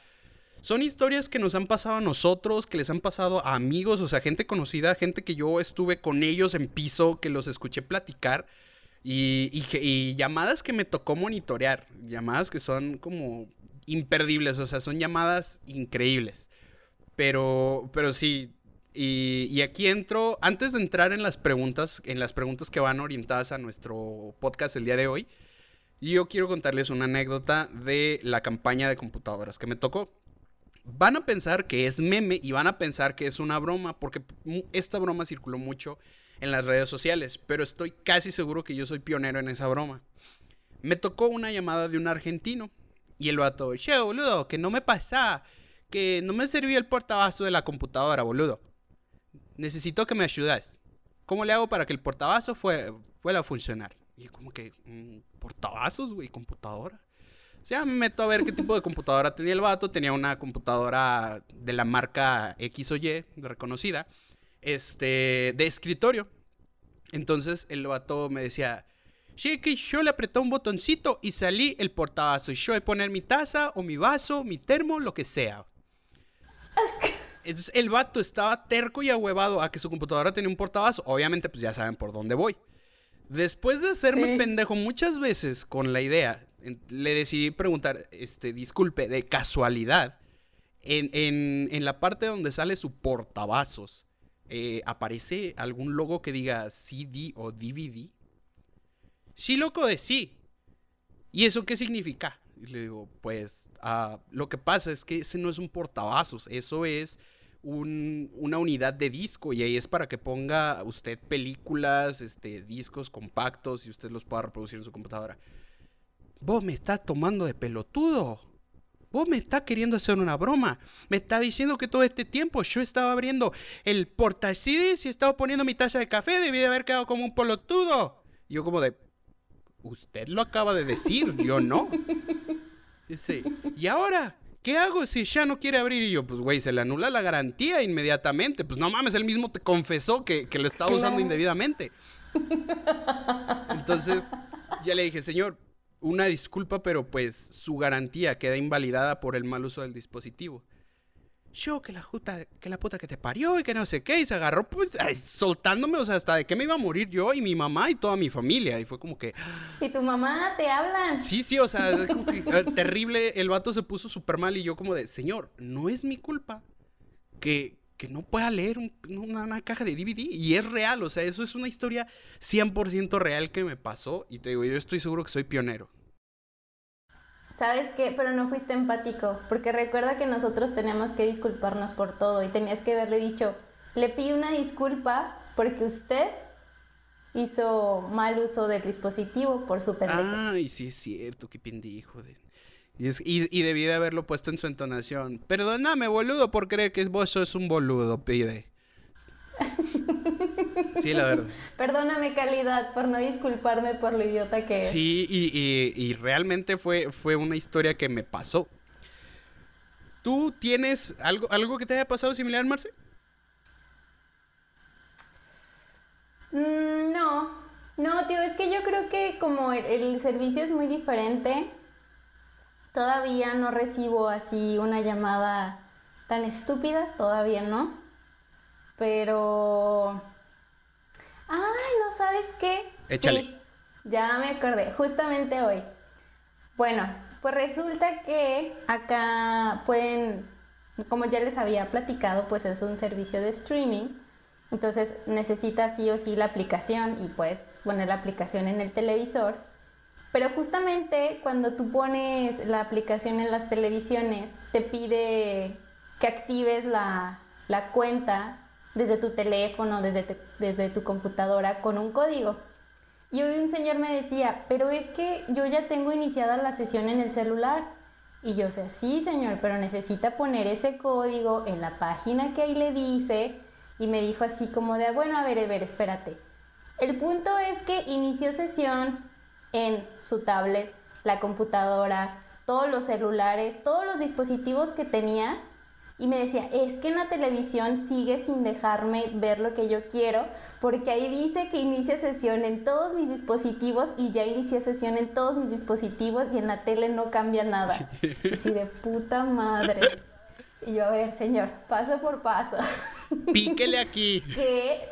son historias que nos han pasado a nosotros, que les han pasado a amigos, o sea, gente conocida, gente que yo estuve con ellos en piso, que los escuché platicar. Y, y, llamadas que me tocó monitorear, llamadas que son como imperdibles, o sea, son llamadas increíbles. Pero, pero sí, y, aquí entro, antes de entrar en las preguntas, en las preguntas que van orientadas a nuestro podcast el día de hoy, yo quiero contarles una anécdota de la campaña de computadoras que me tocó. Van a pensar que es meme y van a pensar que es una broma, porque esta broma circuló mucho en las redes sociales, pero estoy casi seguro que yo soy pionero en esa broma. Me tocó una llamada de un argentino y el vato, che, boludo, que no me pasa, que no me servía el portabazo de la computadora, boludo necesito que me ayudes. ¿Cómo le hago para que el portabazo fue, fuera a funcionar? Y como que, mm, portavasos, güey, computadora. O sea, me meto a ver qué tipo de computadora tenía el vato. Tenía una computadora de la marca X o Y, reconocida, este, de escritorio. Entonces el vato me decía, sí, que yo le apreté un botoncito y salí el portavazo. Y yo voy a poner mi taza o mi vaso, mi termo, lo que sea. Entonces el vato estaba terco y ahuevado a que su computadora tenía un portabazo. Obviamente, pues ya saben por dónde voy. Después de hacerme pendejo muchas veces con la idea, le decidí preguntar, este, disculpe, de casualidad, en, la parte donde sale su portavasos, eh, ¿aparece algún logo que diga CD o DVD? Sí, loco, de sí. ¿Y eso qué significa? Y le digo, pues ah, lo que pasa es que ese no es un portavasos, eso es una unidad de disco y ahí es para que ponga usted películas, este, discos compactos y usted los pueda reproducir en su computadora. Vos me estás tomando de pelotudo. Vos me estás queriendo hacer una broma. Me está diciendo que todo este tiempo yo estaba abriendo el portacidis y estaba poniendo mi taza de café. Debí de haber quedado como un pelotudo. Y yo como de... Usted lo acaba de decir, yo no. (laughs) Dice, ¿y ahora? ¿Qué hago si ya no quiere abrir? Y yo, pues, güey, se le anula la garantía inmediatamente. Pues no mames, él mismo te confesó que, lo estaba usando indebidamente. Entonces, ya le dije, señor, una disculpa, pero pues su garantía queda invalidada por el mal uso del dispositivo yo que la puta, que la puta que te parió y que no sé qué, y se agarró pues, soltándome, o sea, hasta de que me iba a morir yo y mi mamá y toda mi familia, y fue como que... ¿Y tu mamá te hablan? Sí, sí, o sea, eh, terrible, el vato se puso súper mal y yo como de, señor, no es mi culpa que, que no pueda leer una, una, caja de DVD, y es real, o sea, eso es una historia 100% real que me pasó, y te digo, yo estoy seguro que soy pionero. ¿Sabes qué? Pero no fuiste empático, porque recuerda que nosotros teníamos que disculparnos por todo y tenías que haberle dicho, le pido una disculpa porque usted hizo mal uso del dispositivo por su pendejo. Ay, sí es cierto, qué pendejo. De... Y, y, debí de haberlo puesto en su entonación. Perdóname, boludo, por creer que vos sos un boludo, pide. (laughs) Sí, la verdad. Perdóname, calidad, por no disculparme por lo idiota que es. Sí, y, realmente fue, fue una historia que me pasó. ¿Tú tienes algo, algo que te haya pasado similar, Marce? Mm, no, no, tío, es que yo creo que como el, servicio es muy diferente, todavía no recibo así una llamada tan estúpida, todavía no. Pero Ay, ¿no sabes qué? Échale. Sí, ya me acordé, justamente hoy. Bueno, pues resulta que acá pueden, como ya les había platicado, pues es un servicio de streaming. Entonces necesitas sí o sí la aplicación y puedes poner la aplicación en el televisor. Pero justamente cuando tú pones la aplicación en las televisiones, te pide que actives la, la cuenta desde tu teléfono, desde, desde tu computadora con un código. Y hoy un señor me decía, pero es que yo ya tengo iniciada la sesión en el celular. Y yo sé, sí señor, pero necesita poner ese código en la página que ahí le dice. Y me dijo así como de, bueno, a ver, a ver, espérate. El punto es que inició sesión en su tablet, la computadora, todos los celulares, todos los dispositivos que tenía y me decía, es que en la televisión sigue sin dejarme ver lo que yo quiero, porque ahí dice que inicia sesión en todos mis dispositivos y ya inicia sesión en todos mis dispositivos y en la tele no cambia nada. Y así de puta madre. Y yo, a ver, señor, paso por paso. (laughs) Píquele aquí. ¿Qué?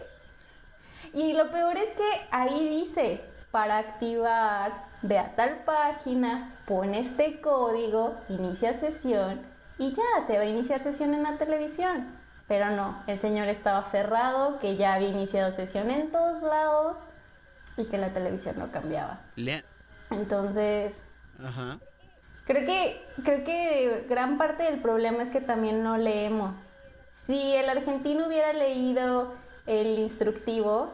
Y lo peor es que ahí dice, para activar, ve a tal página, pone este código, inicia sesión y ya se va a iniciar sesión en la televisión. Pero no, el señor estaba aferrado, que ya había iniciado sesión en todos lados y que la televisión no cambiaba. Entonces, Ajá. Creo que, creo que gran parte del problema es que también no leemos. Si el argentino hubiera leído el instructivo,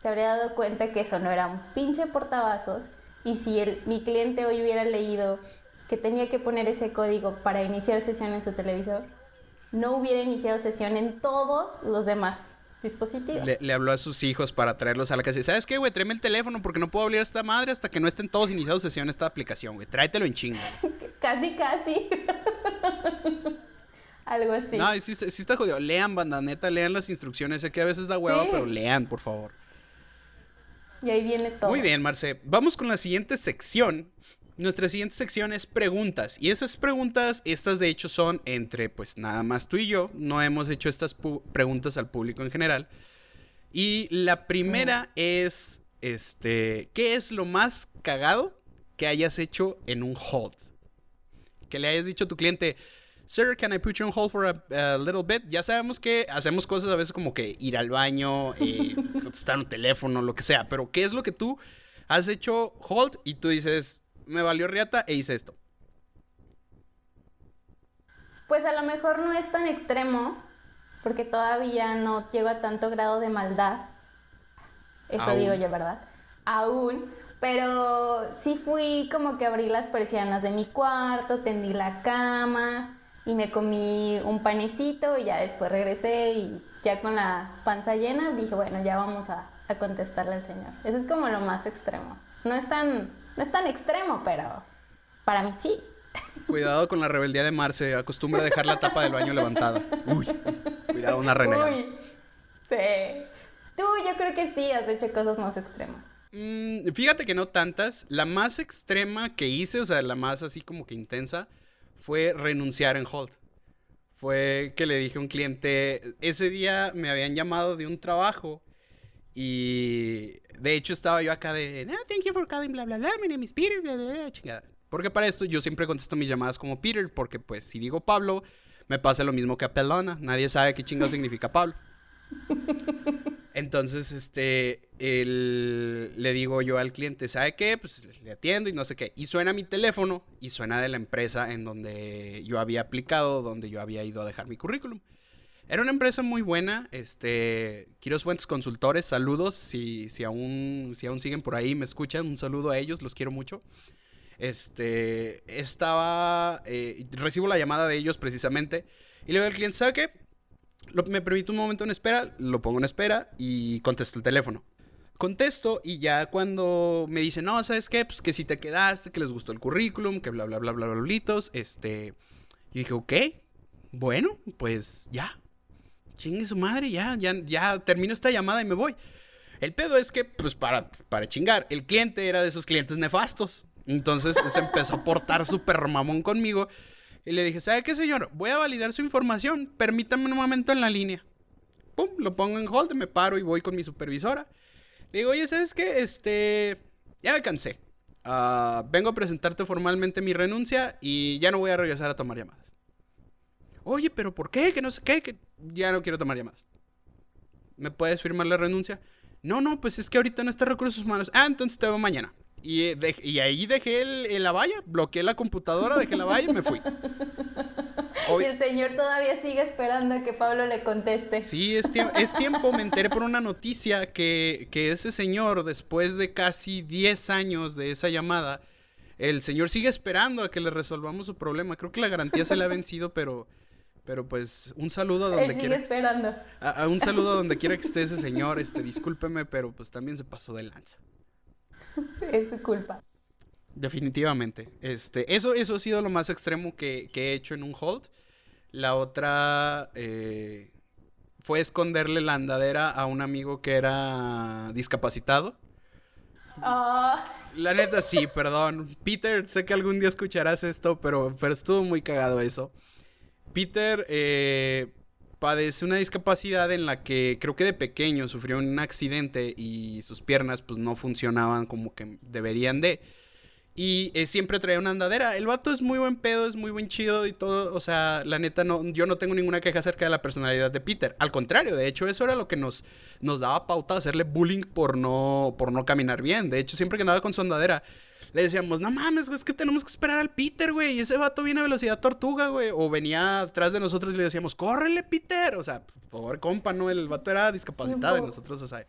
se habría dado cuenta que eso no era un pinche portavasos. Y si el, mi cliente hoy hubiera leído que tenía que poner ese código para iniciar sesión en su televisor, no hubiera iniciado sesión en todos los demás dispositivos. Le, habló a sus hijos para traerlos a la casa. ¿Sabes qué, güey? Tráeme el teléfono porque no puedo abrir esta madre hasta que no estén todos iniciados sesión en esta aplicación, güey. Tráetelo en chingo. (laughs) casi, casi. (laughs) Algo así. No, sí, sí, está jodido. Lean, banda, neta, lean las instrucciones. Sé que a veces da huevo, pero lean, por favor. Y ahí viene todo. Muy bien, Marce. Vamos con la siguiente sección, nuestra siguiente sección es preguntas. Y esas preguntas, estas de hecho son entre pues nada más tú y yo. No hemos hecho estas preguntas al público en general. Y la primera es, este, ¿qué es lo más cagado que hayas hecho en un hold? Que le hayas dicho a tu cliente, Sir, can I put you on hold for a, little bit? Ya sabemos que hacemos cosas a veces como que ir al baño, eh, (laughs) contestar un teléfono, lo que sea. Pero, ¿qué es lo que tú has hecho hold y tú dices, me valió riata e hice esto? Pues a lo mejor no es tan extremo, porque todavía no llego a tanto grado de maldad. Eso digo yo, ¿verdad? Aún. Pero sí fui como que abrí las persianas de mi cuarto, tendí la cama y me comí un panecito y ya después regresé y ya con la panza llena dije, bueno, ya vamos a, a contestarle al Señor. Eso es como lo más extremo. No es tan, no es tan extremo, pero para mí sí. Cuidado con la rebeldía de Marce. Acostumbra a dejar la tapa del baño levantada. Uy, cuidado, una renegada. Uy, sí. Tú, yo creo que sí has hecho cosas más extremas. Mm, fíjate que no tantas. La más extrema que hice, o sea, la más así como que intensa, fue renunciar en Hold. Fue que le dije a un cliente, ese día me habían llamado de un trabajo y de hecho estaba yo acá de, no, thank you for calling, bla, bla, bla, my name is Peter, bla, bla, bla, chingada. Porque para esto yo siempre contesto mis llamadas como Peter, porque pues si digo Pablo, me pasa lo mismo que a Pelona. Nadie sabe qué chingo significa Pablo. Entonces, este, le digo yo al cliente, ¿sabe qué? Pues le atiendo y no sé qué. Y suena mi teléfono y suena de la empresa en donde yo había aplicado, donde yo había ido a dejar mi currículum. Era una empresa muy buena, este, Quiros Fuentes Consultores, saludos, si, si, aún, si aún siguen por ahí, me escuchan, un saludo a ellos, los quiero mucho. Este, estaba, eh, recibo la llamada de ellos precisamente y le digo al cliente, ¿sabe qué? me permite un momento en espera, lo pongo en espera y contesto el teléfono. Contesto y ya cuando me dicen, no, ¿sabes qué? Pues que si te quedaste, que les gustó el currículum, que bla, bla, bla, bla, bla, bla, este... Y dije, ok, bueno, pues ya. Chingue su madre, ya, ya, ya termino esta llamada y me voy. El pedo es que, pues para, para chingar, el cliente era de esos clientes nefastos. Entonces se empezó a portar súper mamón conmigo. Y le dije, ¿sabe qué, señor? Voy a validar su información. Permítame un momento en la línea. Pum, lo pongo en hold, me paro y voy con mi supervisora. Le digo, oye, ¿sabes qué? Este, ya me cansé. Ah, vengo a presentarte formalmente mi renuncia y ya no voy a regresar a tomar llamadas. Oye, pero ¿por qué? Que no sé qué, que ya no quiero tomar llamadas. ¿Me puedes firmar la renuncia? No, no, pues es que ahorita no está recursos humanos. Ah, entonces te veo mañana. Y, eh, y ahí dejé el, la valla, bloqueé la computadora, dejé la valla y me fui. (laughs) Y el señor todavía sigue esperando a que Pablo le conteste. Sí, es, es tiempo. Me enteré por una noticia que, que ese señor, después de casi 10 años de esa llamada, el señor sigue esperando a que le resolvamos su problema. Creo que la garantía se le ha vencido, pero, pero pues un saludo a donde quiera. esperando. A, un saludo a donde quiera que esté ese señor. Este, discúlpeme, pero pues también se pasó de lanza. (laughs) es su culpa. Definitivamente. Este, eso, eso ha sido lo más extremo que, he hecho en un hold. La otra eh, fue esconderle la andadera a un amigo que era discapacitado. Ah. La neta sí, perdón. Peter, sé que algún día escucharás esto, pero, pero estuvo muy cagado eso. Peter eh, padece una discapacidad en la que creo que de pequeño sufrió un accidente y sus piernas pues no funcionaban como que deberían de. Y eh, siempre traía una andadera. El vato es muy buen pedo, es muy buen chido y todo. O sea, la neta, no, yo no tengo ninguna queja acerca de la personalidad de Peter. Al contrario, de hecho, eso era lo que nos, nos daba pauta de hacerle bullying por no, por no caminar bien. De hecho, siempre que andaba con su andadera, le decíamos, no mames, güey, es que tenemos que esperar al Peter, güey. Y ese vato viene a velocidad tortuga, güey. O venía atrás de nosotros y le decíamos, córrele, Peter. O sea, por favor, compa, ¿no? El vato era discapacitado y nosotros, o sea.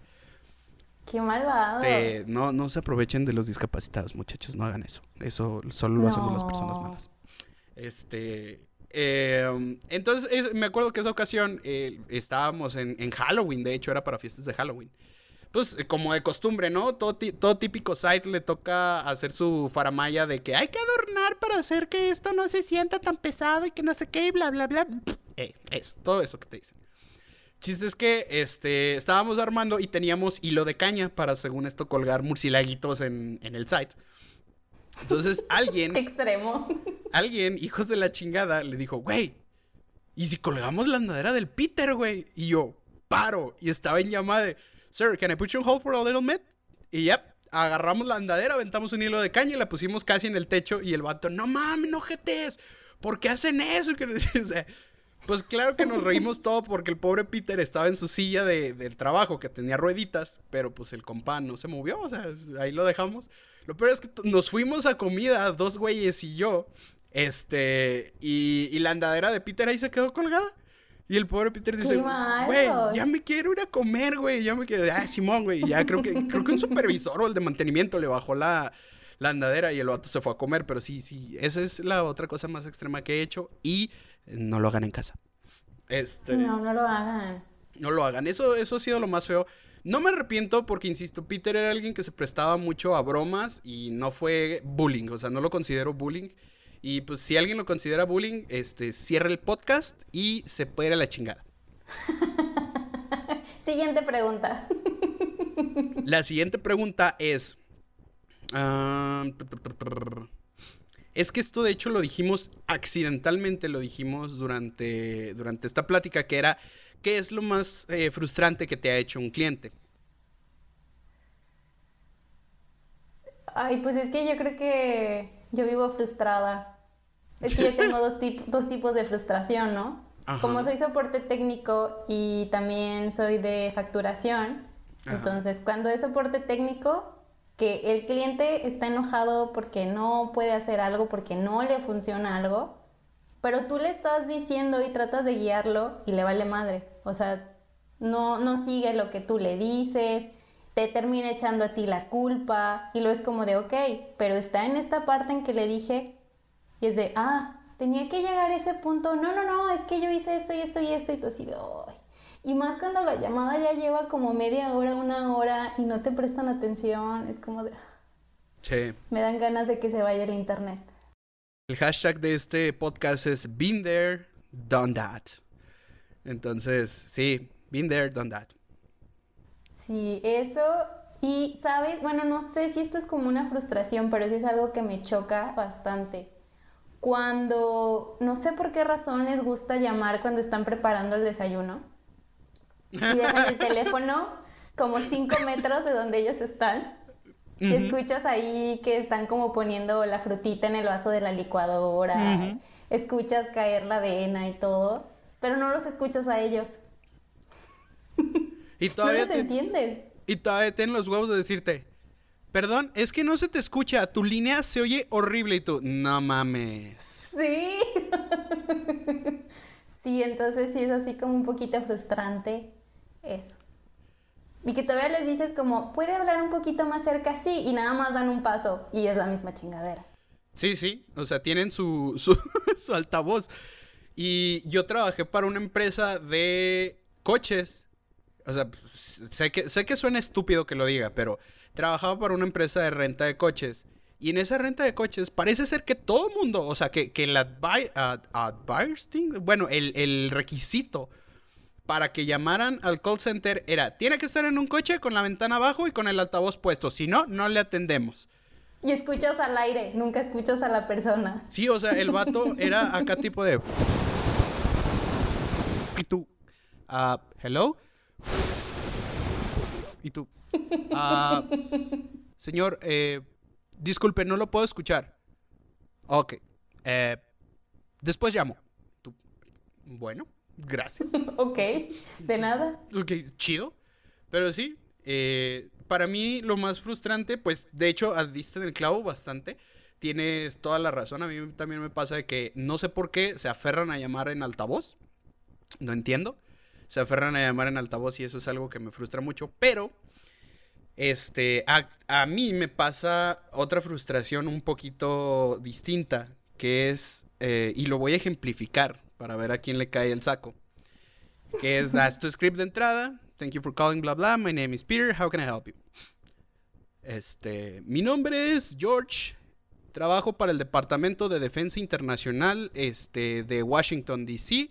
Qué malvado. Este, no, no se aprovechen de los discapacitados, muchachos. No hagan eso. Eso solo lo hacemos las personas malas. Este. Em, entonces, me acuerdo que esa ocasión eh, estábamos en, en Halloween, de hecho, era para fiestas de Halloween pues eh, como de costumbre, ¿no? Todo, todo típico site le toca hacer su faramaya de que hay que adornar para hacer que esto no se sienta tan pesado y que no sé qué y bla, bla, bla. Eh, eso, todo eso que te dicen. Chiste es que este, estábamos armando y teníamos hilo de caña para, según esto, colgar murciélaguitos en, en el site. Entonces (laughs) alguien... Extremo. Alguien, hijos de la chingada, le dijo, güey, ¿y si colgamos la andadera del Peter, güey? Y yo, paro. Y estaba en llamada de Sir, can I put you on hold for a little bit? Y yep, agarramos la andadera, aventamos un hilo de caña y la pusimos casi en el techo. Y el vato, no mames, no jetes. ¿por qué hacen eso? (laughs) Pues claro que nos reímos todo porque el pobre Peter estaba en su silla de, del trabajo que tenía rueditas, pero pues el compa no se movió, o sea, ahí lo dejamos. Lo peor es que nos fuimos a comida, dos güeyes y yo, este, y, y la andadera de Peter ahí se quedó colgada. Y el pobre Peter dice, güey, ya me quiero ir a comer, güey, ya me quiero, ah, Simón, güey, ya creo que, creo que un supervisor o el de mantenimiento le bajó la, la andadera y el vato se fue a comer, pero sí, sí, esa es la otra cosa más extrema que he hecho y no lo hagan en casa. Este, no, no lo hagan. No lo hagan, eso, eso ha sido lo más feo. No me arrepiento porque, insisto, Peter era alguien que se prestaba mucho a bromas y no fue bullying, o sea, no lo considero bullying. Y pues si alguien lo considera bullying, este, cierra el podcast y se puede ir a la chingada. (laughs) siguiente pregunta. (laughs) la siguiente pregunta es... Es que esto de hecho lo dijimos accidentalmente, lo dijimos durante, durante esta plática, que era, ¿qué es lo más eh, frustrante que te ha hecho un cliente? Ay, pues es que yo creo que yo vivo frustrada. Es que yo tengo dos, dos tipos de frustración, ¿no? Como soy soporte técnico y también soy de facturación, entonces cuando es soporte técnico, que el cliente está enojado porque no puede hacer algo, porque no le funciona algo, pero tú le estás diciendo y tratas de guiarlo y le vale madre. O sea, no, no sigue lo que tú le dices, te termina echando a ti la culpa y lo es como de, ok, pero está en esta parte en que le dije y es de, ah, tenía que llegar a ese punto, no, no, no, es que yo hice esto y esto y esto y tú así de, ay. Y más cuando la llamada ya lleva como media hora, una hora y no te prestan atención, es como de... Sí. Me dan ganas de que se vaya el internet. El hashtag de este podcast es been there, done that. Entonces, sí, been there, done that. Sí, eso. Y, ¿sabes? Bueno, no sé si esto es como una frustración, pero sí es algo que me choca bastante cuando no sé por qué razón les gusta llamar cuando están preparando el desayuno y dejan el (laughs) teléfono como cinco metros de donde ellos están y escuchas ahí que están como poniendo la frutita en el vaso de la licuadora, escuchas caer la avena y todo, pero no los escuchas a ellos. Y (laughs) todavía no los entiendes. Y todavía tienen los huevos de decirte, Perdón, es que no se te escucha. Tu línea se oye horrible y tú, no mames. Sí. (laughs) sí, entonces sí es así como un poquito frustrante eso. Y que todavía les dices como, puede hablar un poquito más cerca, sí, y nada más dan un paso y es la misma chingadera. Sí, sí, o sea, tienen su, (laughs) su, su altavoz. Y yo trabajé para una empresa de coches. O sea, sé que, sé que suena estúpido que lo diga, pero trabajaba para una empresa de renta de coches. Y en esa renta de coches parece ser que todo el mundo, o sea, que, que el bueno, el, el requisito para que llamaran al call center era, tiene que estar en un coche con la ventana abajo y con el altavoz puesto, si no, no le atendemos. Y escuchas al aire, nunca escuchas a la persona. Sí, o sea, el vato era acá tipo de... Y tú, uh, hello. Y tú, (laughs) Ah, señor, eh, disculpe, no lo puedo escuchar. Ok. Eh, después llamo. bueno, gracias. (laughs) ok, de nada. Ok, chido. Pero sí, eh, para mí lo más frustrante, pues de hecho, diste en el clavo bastante. Tienes toda la razón. A mí también me pasa de que no sé por qué se aferran a llamar en altavoz. No entiendo. Se aferran a llamar en altavoz y eso es algo que me frustra mucho. Pero este, a, mí me pasa otra frustración un poquito distinta, que es, eh, y lo voy a ejemplificar para ver a quién le cae el saco, que es, (laughs) das tu script de entrada, thank you for calling, bla, bla, my name is Peter, how can I help you? Este, mi nombre es George, trabajo para el Departamento de Defensa Internacional este, de Washington, D.C.,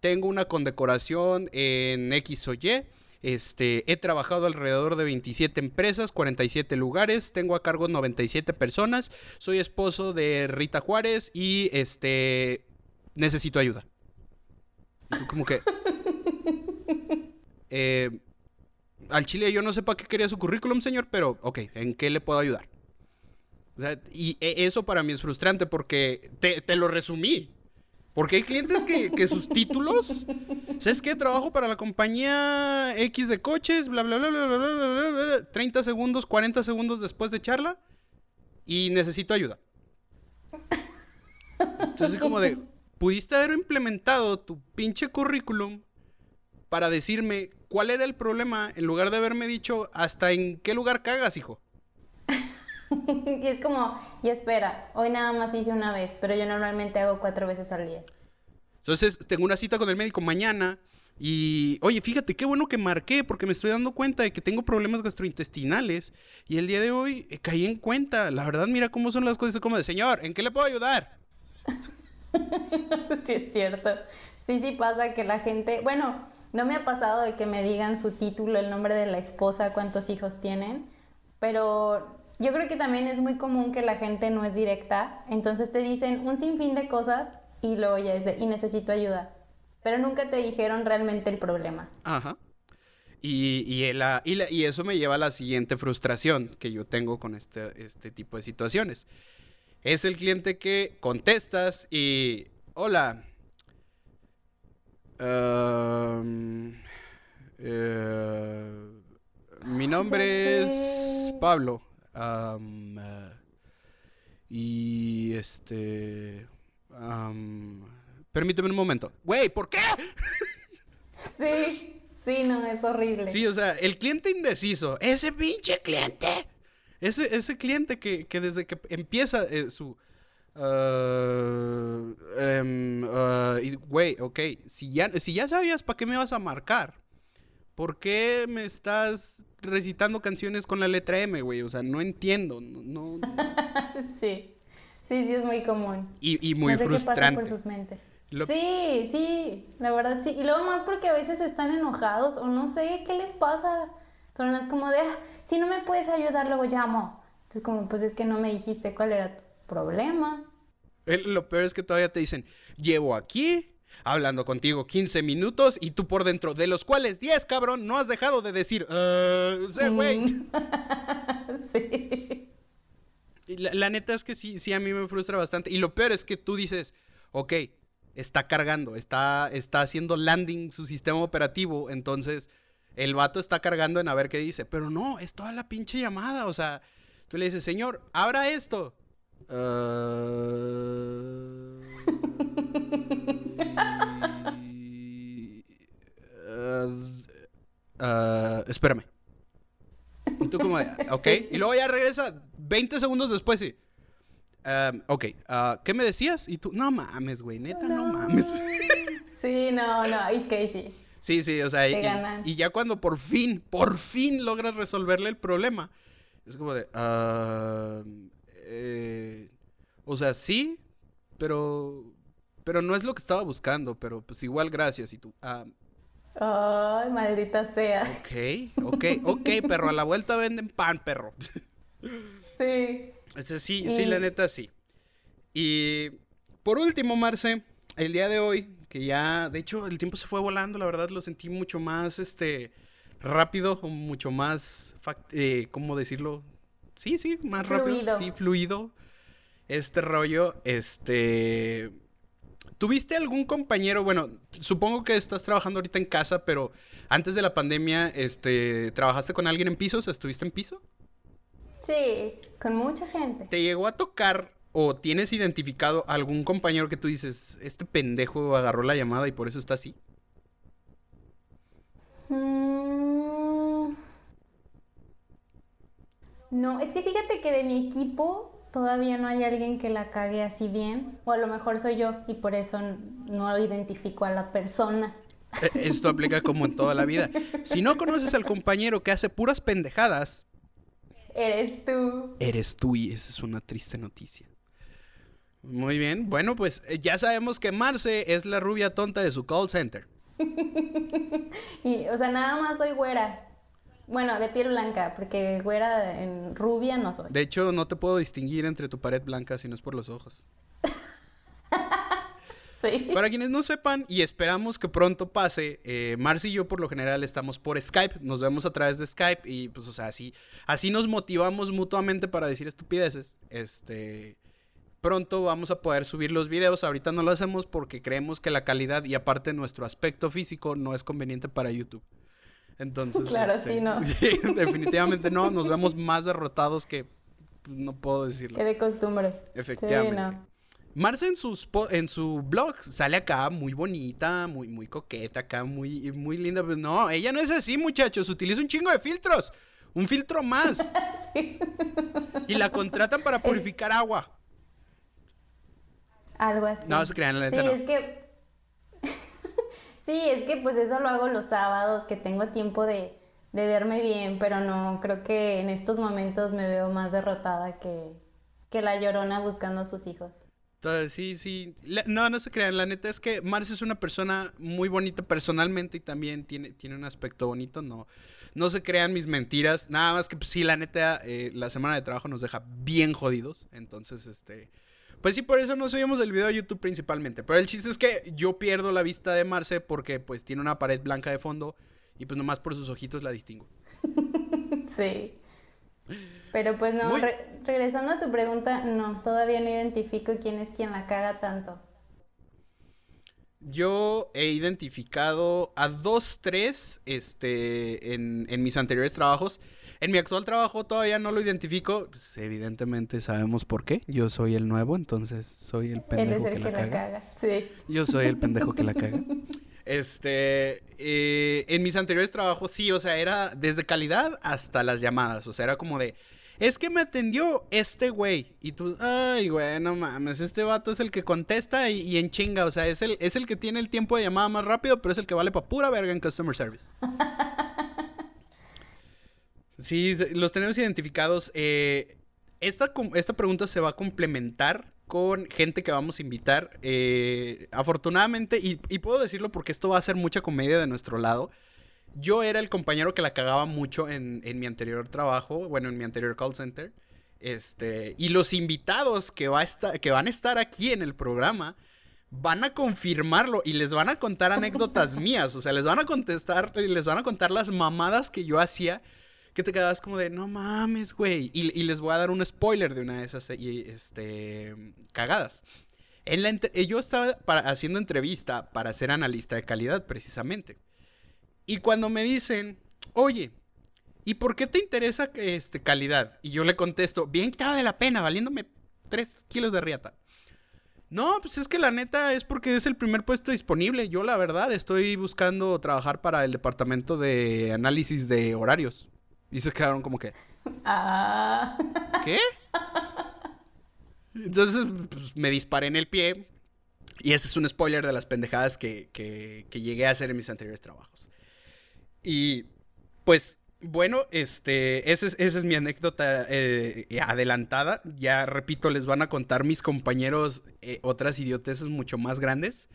tengo una condecoración en X o Y, este, he trabajado alrededor de 27 empresas, 47 lugares, tengo a cargo 97 personas, soy esposo de Rita Juárez y este necesito ayuda. Como que (laughs) eh, al chile yo no sé para qué quería su currículum, señor, pero ok, ¿en qué le puedo ayudar? y e, eso para mí es frustrante porque te, te lo resumí. Porque hay clientes que, que sus títulos, ¿sabes qué? Trabajo para la compañía X de coches, bla, bla, bla, bla, bla, bla, bla, bla, bla, 30 segundos, 40 segundos después de charla y necesito ayuda. Entonces, como de, pudiste haber implementado tu pinche currículum para decirme cuál era el problema en lugar de haberme dicho hasta en qué lugar cagas, hijo. (laughs) y es como, y espera, hoy nada más hice una vez, pero yo normalmente hago cuatro veces al día. Entonces, tengo una cita con el médico mañana y, oye, fíjate qué bueno que marqué porque me estoy dando cuenta de que tengo problemas gastrointestinales y el día de hoy eh, caí en cuenta. La verdad, mira cómo son las cosas, como de, señor, ¿en qué le puedo ayudar? (laughs) sí, es cierto. Sí, sí pasa que la gente, bueno, no me ha pasado de que me digan su título, el nombre de la esposa, cuántos hijos tienen, pero yo creo que también es muy común que la gente no es directa, entonces te dicen un sinfín de cosas y luego ya es de, y necesito ayuda, pero nunca te dijeron realmente el problema. Ajá. Y, y, el- la- y, la- y eso me lleva a la siguiente frustración que yo tengo con este, este tipo de situaciones. Es el cliente que contestas y, hola, um, eh, mi nombre es. Pablo. Um, eh, y este... um, permíteme un momento. Güey, ¿por qué? (laughs) Sí, sí, no, es horrible. Sí, o sea, el cliente indeciso, ese pinche cliente, ese, ese cliente que, que desde que empieza eh, su... y, Güey, ok, si ya, si ya sabías para qué me vas a marcar, ¿por qué me estás recitando canciones con la letra M, güey? O sea, no entiendo, no, no- (laughs) Sí, sí, sí, es muy común. y, y muy no sé qué pasa frustrante. por sus mentes. Lo- Sí, sí, la verdad sí. Y luego más porque a veces están enojados o no sé qué les pasa. Pero no es como de, "Ah, si no me puedes ayudar, luego llamo. Entonces como, pues es que no me dijiste cuál era tu problema. El- lo peor es que todavía te dicen, llevo aquí hablando contigo 15 minutos y tú por dentro, de los cuales 10, cabrón, no has dejado de decir, "Ah, sí, güey. Mm. (laughs) sí. La, la neta es que sí, sí, a mí me frustra bastante. Y lo peor es que tú dices, ok, está cargando, está, está haciendo landing su sistema operativo, entonces el vato está cargando en a ver qué dice. Pero no, es toda la pinche llamada, o sea, tú le dices, señor, abra esto. Ah, (laughs) y- ah, ah, espérame. Y tú como, de, ok. Y luego ya regresa 20 segundos después y... um, ok, ah, ¿qué me decías? Y tú, no mames, güey, neta, no, mames. Sí, no, no, es que sí. Sí, sí, o sea, y, y ya cuando por fin, por fin logras resolverle el problema, es como de, ah, eh, o sea, sí, pero, pero no es lo que estaba buscando, pero pues igual gracias. Y tú, ah, Ay, maldita sea. ok, ok, ok, perro, a la vuelta venden pan, perro. Sí. Ese sí, sí, la neta sí. Y por último, Marce, el día de hoy, que ya, de hecho, el tiempo se fue volando, la verdad lo sentí mucho más, este, rápido, mucho más, eh, ¿cómo decirlo? Sí, sí, más rápido. Fluido. Sí, fluido. Este rollo, este... ¿Tuviste algún compañero? Bueno, supongo que estás trabajando ahorita en casa, pero antes de la pandemia, este, ¿trabajaste con alguien en pisos? ¿Estuviste en piso? Sí, con mucha gente. ¿Te llegó a tocar o tienes identificado algún compañero que tú dices, este pendejo agarró la llamada y por eso está así? Mm. No, es que fíjate que de mi equipo todavía no hay alguien que la cague así bien. O a lo mejor soy yo y por eso no identifico a la persona. E- Esto aplica como en toda la vida. Si no conoces al compañero que hace puras pendejadas, Eres tú. eres tú y esa es una triste noticia. Muy bien, bueno, pues eh, ya sabemos que Marce es la rubia tonta de su call center. (laughs) Y, o sea, nada más soy güera. Bueno, de piel blanca, porque güera en rubia no soy. De hecho, no te puedo distinguir entre tu pared blanca si no es por los ojos. (laughs) Sí. Para quienes no sepan, y esperamos que pronto pase, eh, Marcy y yo por lo general estamos por Skype, nos vemos a través de Skype y pues, o sea, así, así nos motivamos mutuamente para decir estupideces. Este, pronto vamos a poder subir los videos. Ahorita no lo hacemos porque creemos que la calidad y aparte nuestro aspecto físico no es conveniente para YouTube. Entonces, claro, este, (laughs) sí, no. definitivamente no. Nos vemos más derrotados que pues, no puedo decirlo. Que de costumbre. Efectivamente. Marce en, sus en su blog sale acá muy bonita, muy, muy coqueta, acá muy, muy linda. Pues no, ella no es así, muchachos. Utiliza un chingo de filtros. Un filtro más. (laughs) Y la contratan para purificar agua. Algo así. No, se crean, la neta Sí, es que. Sí, es que pues eso lo hago los sábados, que tengo tiempo de, de verme bien, pero no, creo que en estos momentos me veo más derrotada que, que la llorona buscando a sus hijos. Sí, sí. no, no se crean. La neta es que Marce es una persona muy bonita personalmente y también tiene, tiene un aspecto bonito. No, no se crean mis mentiras. Nada más que, pues, sí, la neta, eh, la semana de trabajo nos deja bien jodidos. Entonces, este. Pues sí, por eso no subimos el video a YouTube principalmente. Pero el chiste es que yo pierdo la vista de Marce porque, pues, tiene una pared blanca de fondo y, pues, nomás por sus ojitos la distingo. (laughs) sí. Pero pues no, regresando a tu pregunta, no, todavía no identifico quién es quien la caga tanto. Yo he identificado a dos, tres, este, en, mis anteriores trabajos. En mi actual trabajo todavía no lo identifico. Pues, evidentemente sabemos por qué. Yo soy el nuevo, entonces soy el pendejo que, la, caga. Sí. Yo soy el pendejo que la caga. (laughs) Este, eh, en mis anteriores trabajos sí, o sea, era desde calidad hasta las llamadas, o sea, era como de, es que me atendió este güey. Y tú, ay, güey, no mames, este vato es el que contesta y, en chinga, o sea, es el, es el que tiene el tiempo de llamada más rápido, pero es el que vale para pura verga en customer service. (laughs) sí, los tenemos identificados. Eh, esta, esta pregunta se va a complementar con gente que vamos a invitar. Eh, afortunadamente, y, puedo decirlo porque esto va a ser mucha comedia de nuestro lado. Yo era el compañero que la cagaba mucho en, mi anterior trabajo, bueno, en mi anterior call center. Este, y los invitados que, va a que van a estar aquí en el programa van a confirmarlo y les van a contar (laughs) anécdotas mías. O sea, les van a contestar, les van a contar las mamadas que yo hacía que te quedas como de, no mames, güey. Y, les voy a dar un spoiler de una de esas este, cagadas. En la yo estaba haciendo entrevista para ser analista de calidad, precisamente. Y cuando me dicen, oye, ¿y por qué te interesa este, calidad? Y yo le contesto, bien que de la pena, valiéndome 3 kilos de riata. No, pues es que la neta es porque es el primer puesto disponible. Yo la verdad estoy buscando trabajar para el departamento de análisis de horarios. Y se quedaron como que. Ah. ¿Qué? Entonces pues, me disparé en el pie. Y ese es un spoiler de las pendejadas que, que, llegué a hacer en mis anteriores trabajos. Y pues bueno, este, esa es, es mi anécdota eh, adelantada. Ya repito, les van a contar mis compañeros eh, otras idioteces mucho más grandes.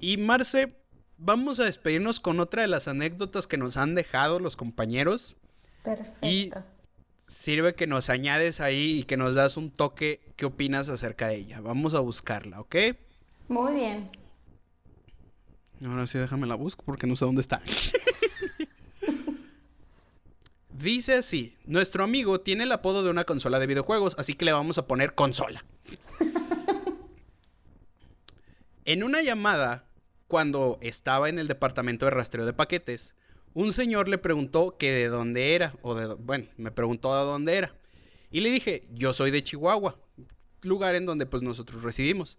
Y Marce, vamos a despedirnos con otra de las anécdotas que nos han dejado los compañeros. Perfecto. Y sirve que nos añades ahí y que nos das un toque. ¿Qué opinas acerca de ella? Vamos a buscarla, ¿ok? Muy bien. Ahora sí, déjame la busco porque no sé dónde está. (laughs) Dice así, nuestro amigo tiene el apodo de una consola de videojuegos, así que le vamos a poner consola. (laughs) en una llamada, cuando estaba en el departamento de rastreo de paquetes, un señor le preguntó que de dónde era, o de, bueno, me preguntó de dónde era. Y le dije, yo soy de Chihuahua, lugar en donde pues nosotros residimos.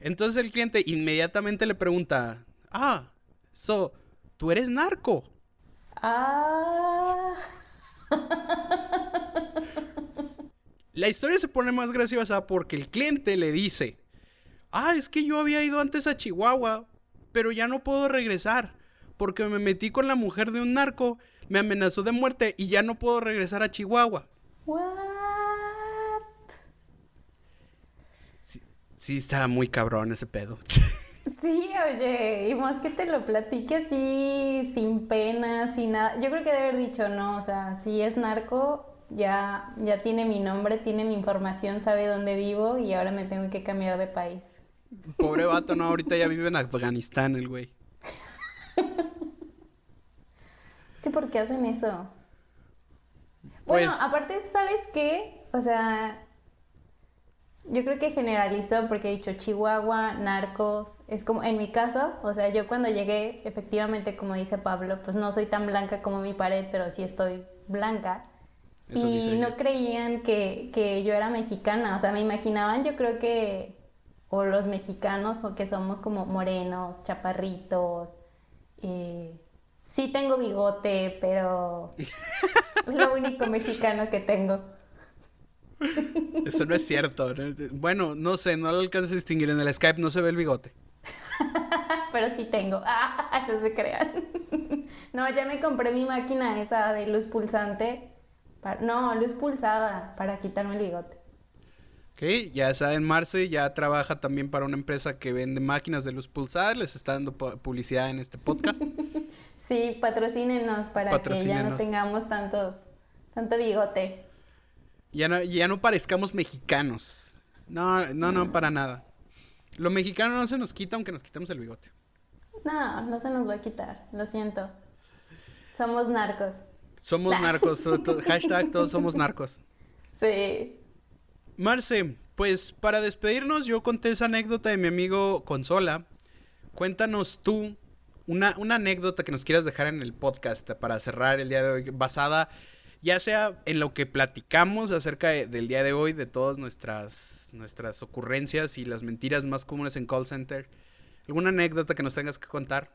Entonces el cliente inmediatamente le pregunta, ah, so, tú eres narco. Ah. La historia se pone más graciosa porque el cliente le dice, ah, es que yo había ido antes a Chihuahua, pero ya no puedo regresar porque me metí con la mujer de un narco, me amenazó de muerte y ya no puedo regresar a Chihuahua. What? Sí, está muy cabrón ese pedo. (laughs) Sí, oye, y más que te lo platique así, sin pena, sin nada. Yo creo que debe haber dicho, no, o sea, si es narco, ya, ya tiene mi nombre, tiene mi información, sabe dónde vivo y ahora me tengo que cambiar de país. Pobre vato, no, ahorita ya vive en Afganistán el güey. (laughs) es ¿por qué hacen eso? Bueno, pues aparte, ¿sabes qué? O sea, yo creo que generalizó porque he dicho Chihuahua, narcos, es como en mi caso, o sea, yo cuando llegué, efectivamente, como dice Pablo, pues no soy tan blanca como mi pared, pero sí estoy blanca. y no creían que, que yo era mexicana, o sea, me imaginaban yo creo que, o los mexicanos, o que somos como morenos, chaparritos, y sí tengo bigote, pero (laughs) es lo único mexicano que tengo. Eso no es cierto. Bueno, no sé, no lo alcanzo a distinguir. En el Skype no se ve el bigote. (laughs) Pero sí tengo. (laughs) Ah, no se crean. No, ya me compré mi máquina esa de luz pulsante. No, luz pulsada para quitarme el bigote. Ok, ya saben, Marce ya trabaja también para una empresa que vende máquinas de luz pulsada. Les está dando publicidad en este podcast. (laughs) sí, patrocínenos para que ya no tengamos tanto, tanto bigote. Ya no, ya no parezcamos mexicanos. No, no, no, para nada. Lo mexicano no se nos quita aunque nos quitemos el bigote. No, no se nos va a quitar, lo siento. Somos narcos. Somos narcos, (laughs) hashtag todos somos narcos. Sí. Marce, pues para despedirnos yo conté esa anécdota de mi amigo Consola. Cuéntanos tú una, una anécdota que nos quieras dejar en el podcast para cerrar el día de hoy, basada ya sea en lo que platicamos acerca del día de hoy, de todas nuestras, nuestras ocurrencias y las mentiras más comunes en call center. ¿Alguna anécdota que nos tengas que contar?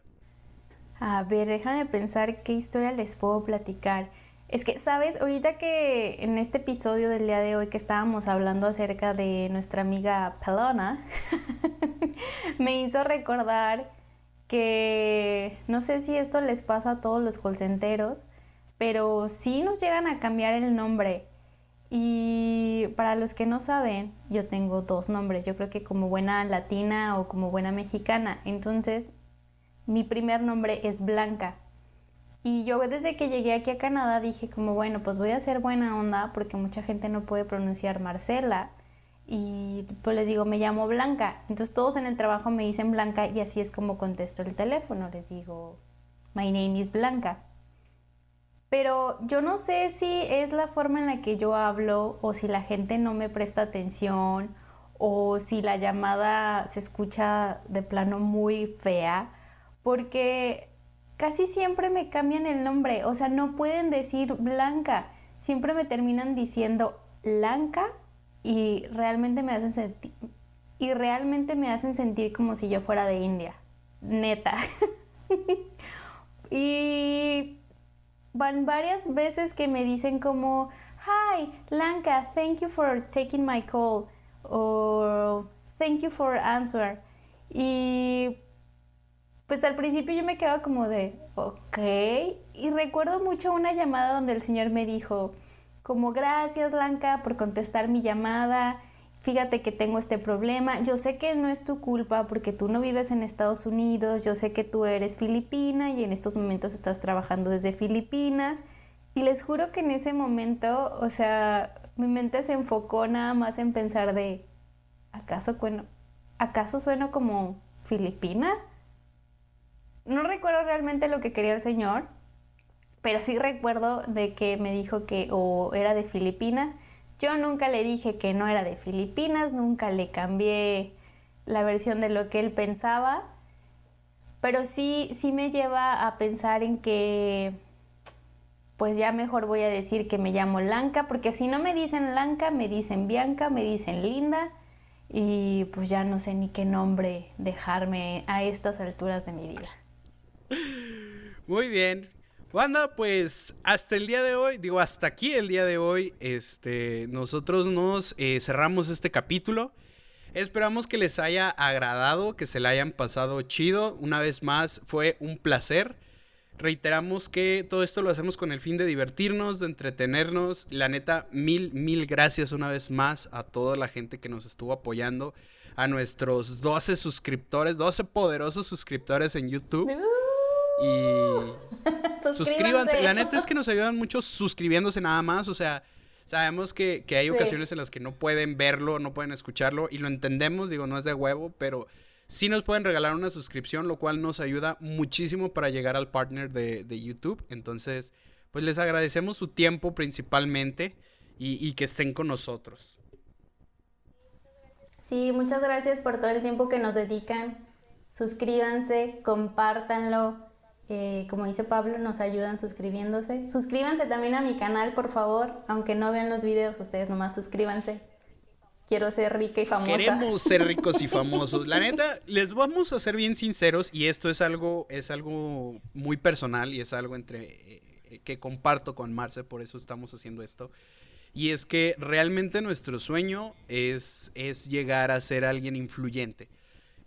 A ver, déjame pensar qué historia les puedo platicar. Es que, ¿sabes? Ahorita que en este episodio del día de hoy que estábamos hablando acerca de nuestra amiga Pelona, (laughs) me hizo recordar que no sé si esto les pasa a todos los colcenteros, pero sí nos llegan a cambiar el nombre. Y para los que no saben, yo tengo dos nombres, yo creo que como buena latina o como buena mexicana. Entonces, mi primer nombre es Blanca. Y yo desde que llegué aquí a Canadá dije como, bueno, pues voy a hacer buena onda porque mucha gente no puede pronunciar Marcela. Y pues les digo, me llamo Blanca. Entonces todos en el trabajo me dicen Blanca y así es como contesto el teléfono. Les digo, my name is Blanca pero yo no sé si es la forma en la que yo hablo o si la gente no me presta atención o si la llamada se escucha de plano muy fea, porque casi siempre me cambian el nombre, o sea, no pueden decir Blanca, siempre me terminan diciendo Blanca y realmente me hacen sentir y realmente me hacen sentir como si yo fuera de India, neta. (laughs) y van varias veces que me dicen como, hi, Lanka, thank you for taking my call, o thank you for answer. Y pues al principio yo me quedaba como de, ok, y recuerdo mucho una llamada donde el señor me dijo, como gracias Lanka por contestar mi llamada fíjate que tengo este problema, yo sé que no es tu culpa porque tú no vives en Estados Unidos, yo sé que tú eres filipina y en estos momentos estás trabajando desde Filipinas. Y les juro que en ese momento, o sea, mi mente se enfocó nada más en pensar de, ¿acaso, bueno, ¿acaso sueno como filipina? No recuerdo realmente lo que quería el señor, pero sí recuerdo de que me dijo que o era de Filipinas yo nunca le dije que no era de Filipinas, nunca le cambié la versión de lo que él pensaba, pero sí, sí me lleva a pensar en que pues ya mejor voy a decir que me llamo Lanka, porque si no me dicen Lanka, me dicen Bianca, me dicen Linda, y pues ya no sé ni qué nombre dejarme a estas alturas de mi vida. Muy bien, Banda, pues hasta el día de hoy, digo hasta aquí el día de hoy, este, nosotros nos eh, cerramos este capítulo. Esperamos que les haya agradado, que se le hayan pasado chido. Una vez más, fue un placer. Reiteramos que todo esto lo hacemos con el fin de divertirnos, de entretenernos. La neta, mil, mil gracias una vez más a toda la gente que nos estuvo apoyando. A nuestros 12 suscriptores, 12 poderosos suscriptores en YouTube. Y (laughs) suscríbanse. La neta es que nos ayudan mucho suscribiéndose nada más. O sea, sabemos que, hay ocasiones en las que no pueden verlo, no pueden escucharlo. Y lo entendemos, digo, no es de huevo, pero sí nos pueden regalar una suscripción, lo cual nos ayuda muchísimo para llegar al partner de, YouTube. Entonces, pues les agradecemos su tiempo principalmente y, y que estén con nosotros. Sí, muchas gracias por todo el tiempo que nos dedican. Suscríbanse, compártanlo. Eh, como dice Pablo, nos ayudan suscribiéndose. Suscríbanse también a mi canal, por favor. Aunque no vean los videos, ustedes nomás suscríbanse. Quiero ser rica y famosa. Queremos ser ricos y (laughs) famosos. La neta, les vamos a ser bien sinceros y esto es algo, es algo muy personal y es algo entre eh, que comparto con Marce, por eso estamos haciendo esto. Y es que realmente nuestro sueño es, es llegar a ser alguien influyente.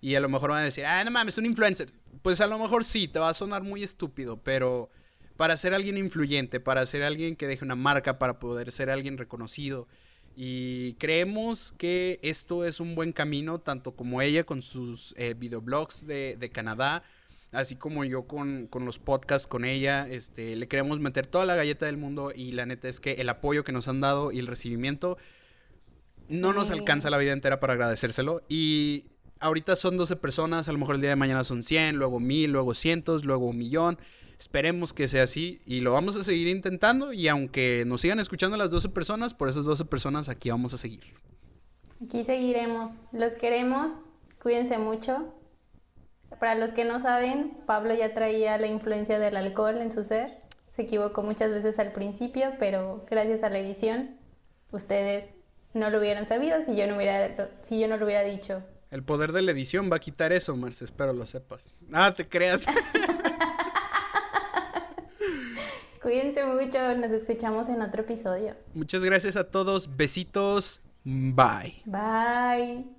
Y a lo mejor van a decir, ah, no mames, un influencer. Pues a lo mejor sí, te va a sonar muy estúpido, pero para ser alguien influyente, para ser alguien que deje una marca, para poder ser alguien reconocido. Y creemos que esto es un buen camino, tanto como ella con sus eh, videoblogs de, de Canadá, así como yo con, con, los podcasts con ella, este, le queremos meter toda la galleta del mundo y la neta es que el apoyo que nos han dado y el recibimiento no nos alcanza la vida entera para agradecérselo y ahorita son 12 personas, a lo mejor el día de mañana son 100, luego 1000, luego cientos, luego un millón. Esperemos que sea así y lo vamos a seguir intentando y aunque nos sigan escuchando las 12 personas, por esas 12 personas aquí vamos a seguir. Aquí seguiremos. Los queremos. Cuídense mucho. Para los que no saben, Pablo ya traía la influencia del alcohol en su ser. Se equivocó muchas veces al principio, pero gracias a la edición, ustedes no lo hubieran sabido si yo no, hubiera, si yo no lo hubiera dicho. El poder de la edición va a quitar eso, Marce, espero lo sepas. Ah, te creas. (laughs) Cuídense mucho, nos escuchamos en otro episodio. Muchas gracias a todos, besitos, bye. Bye.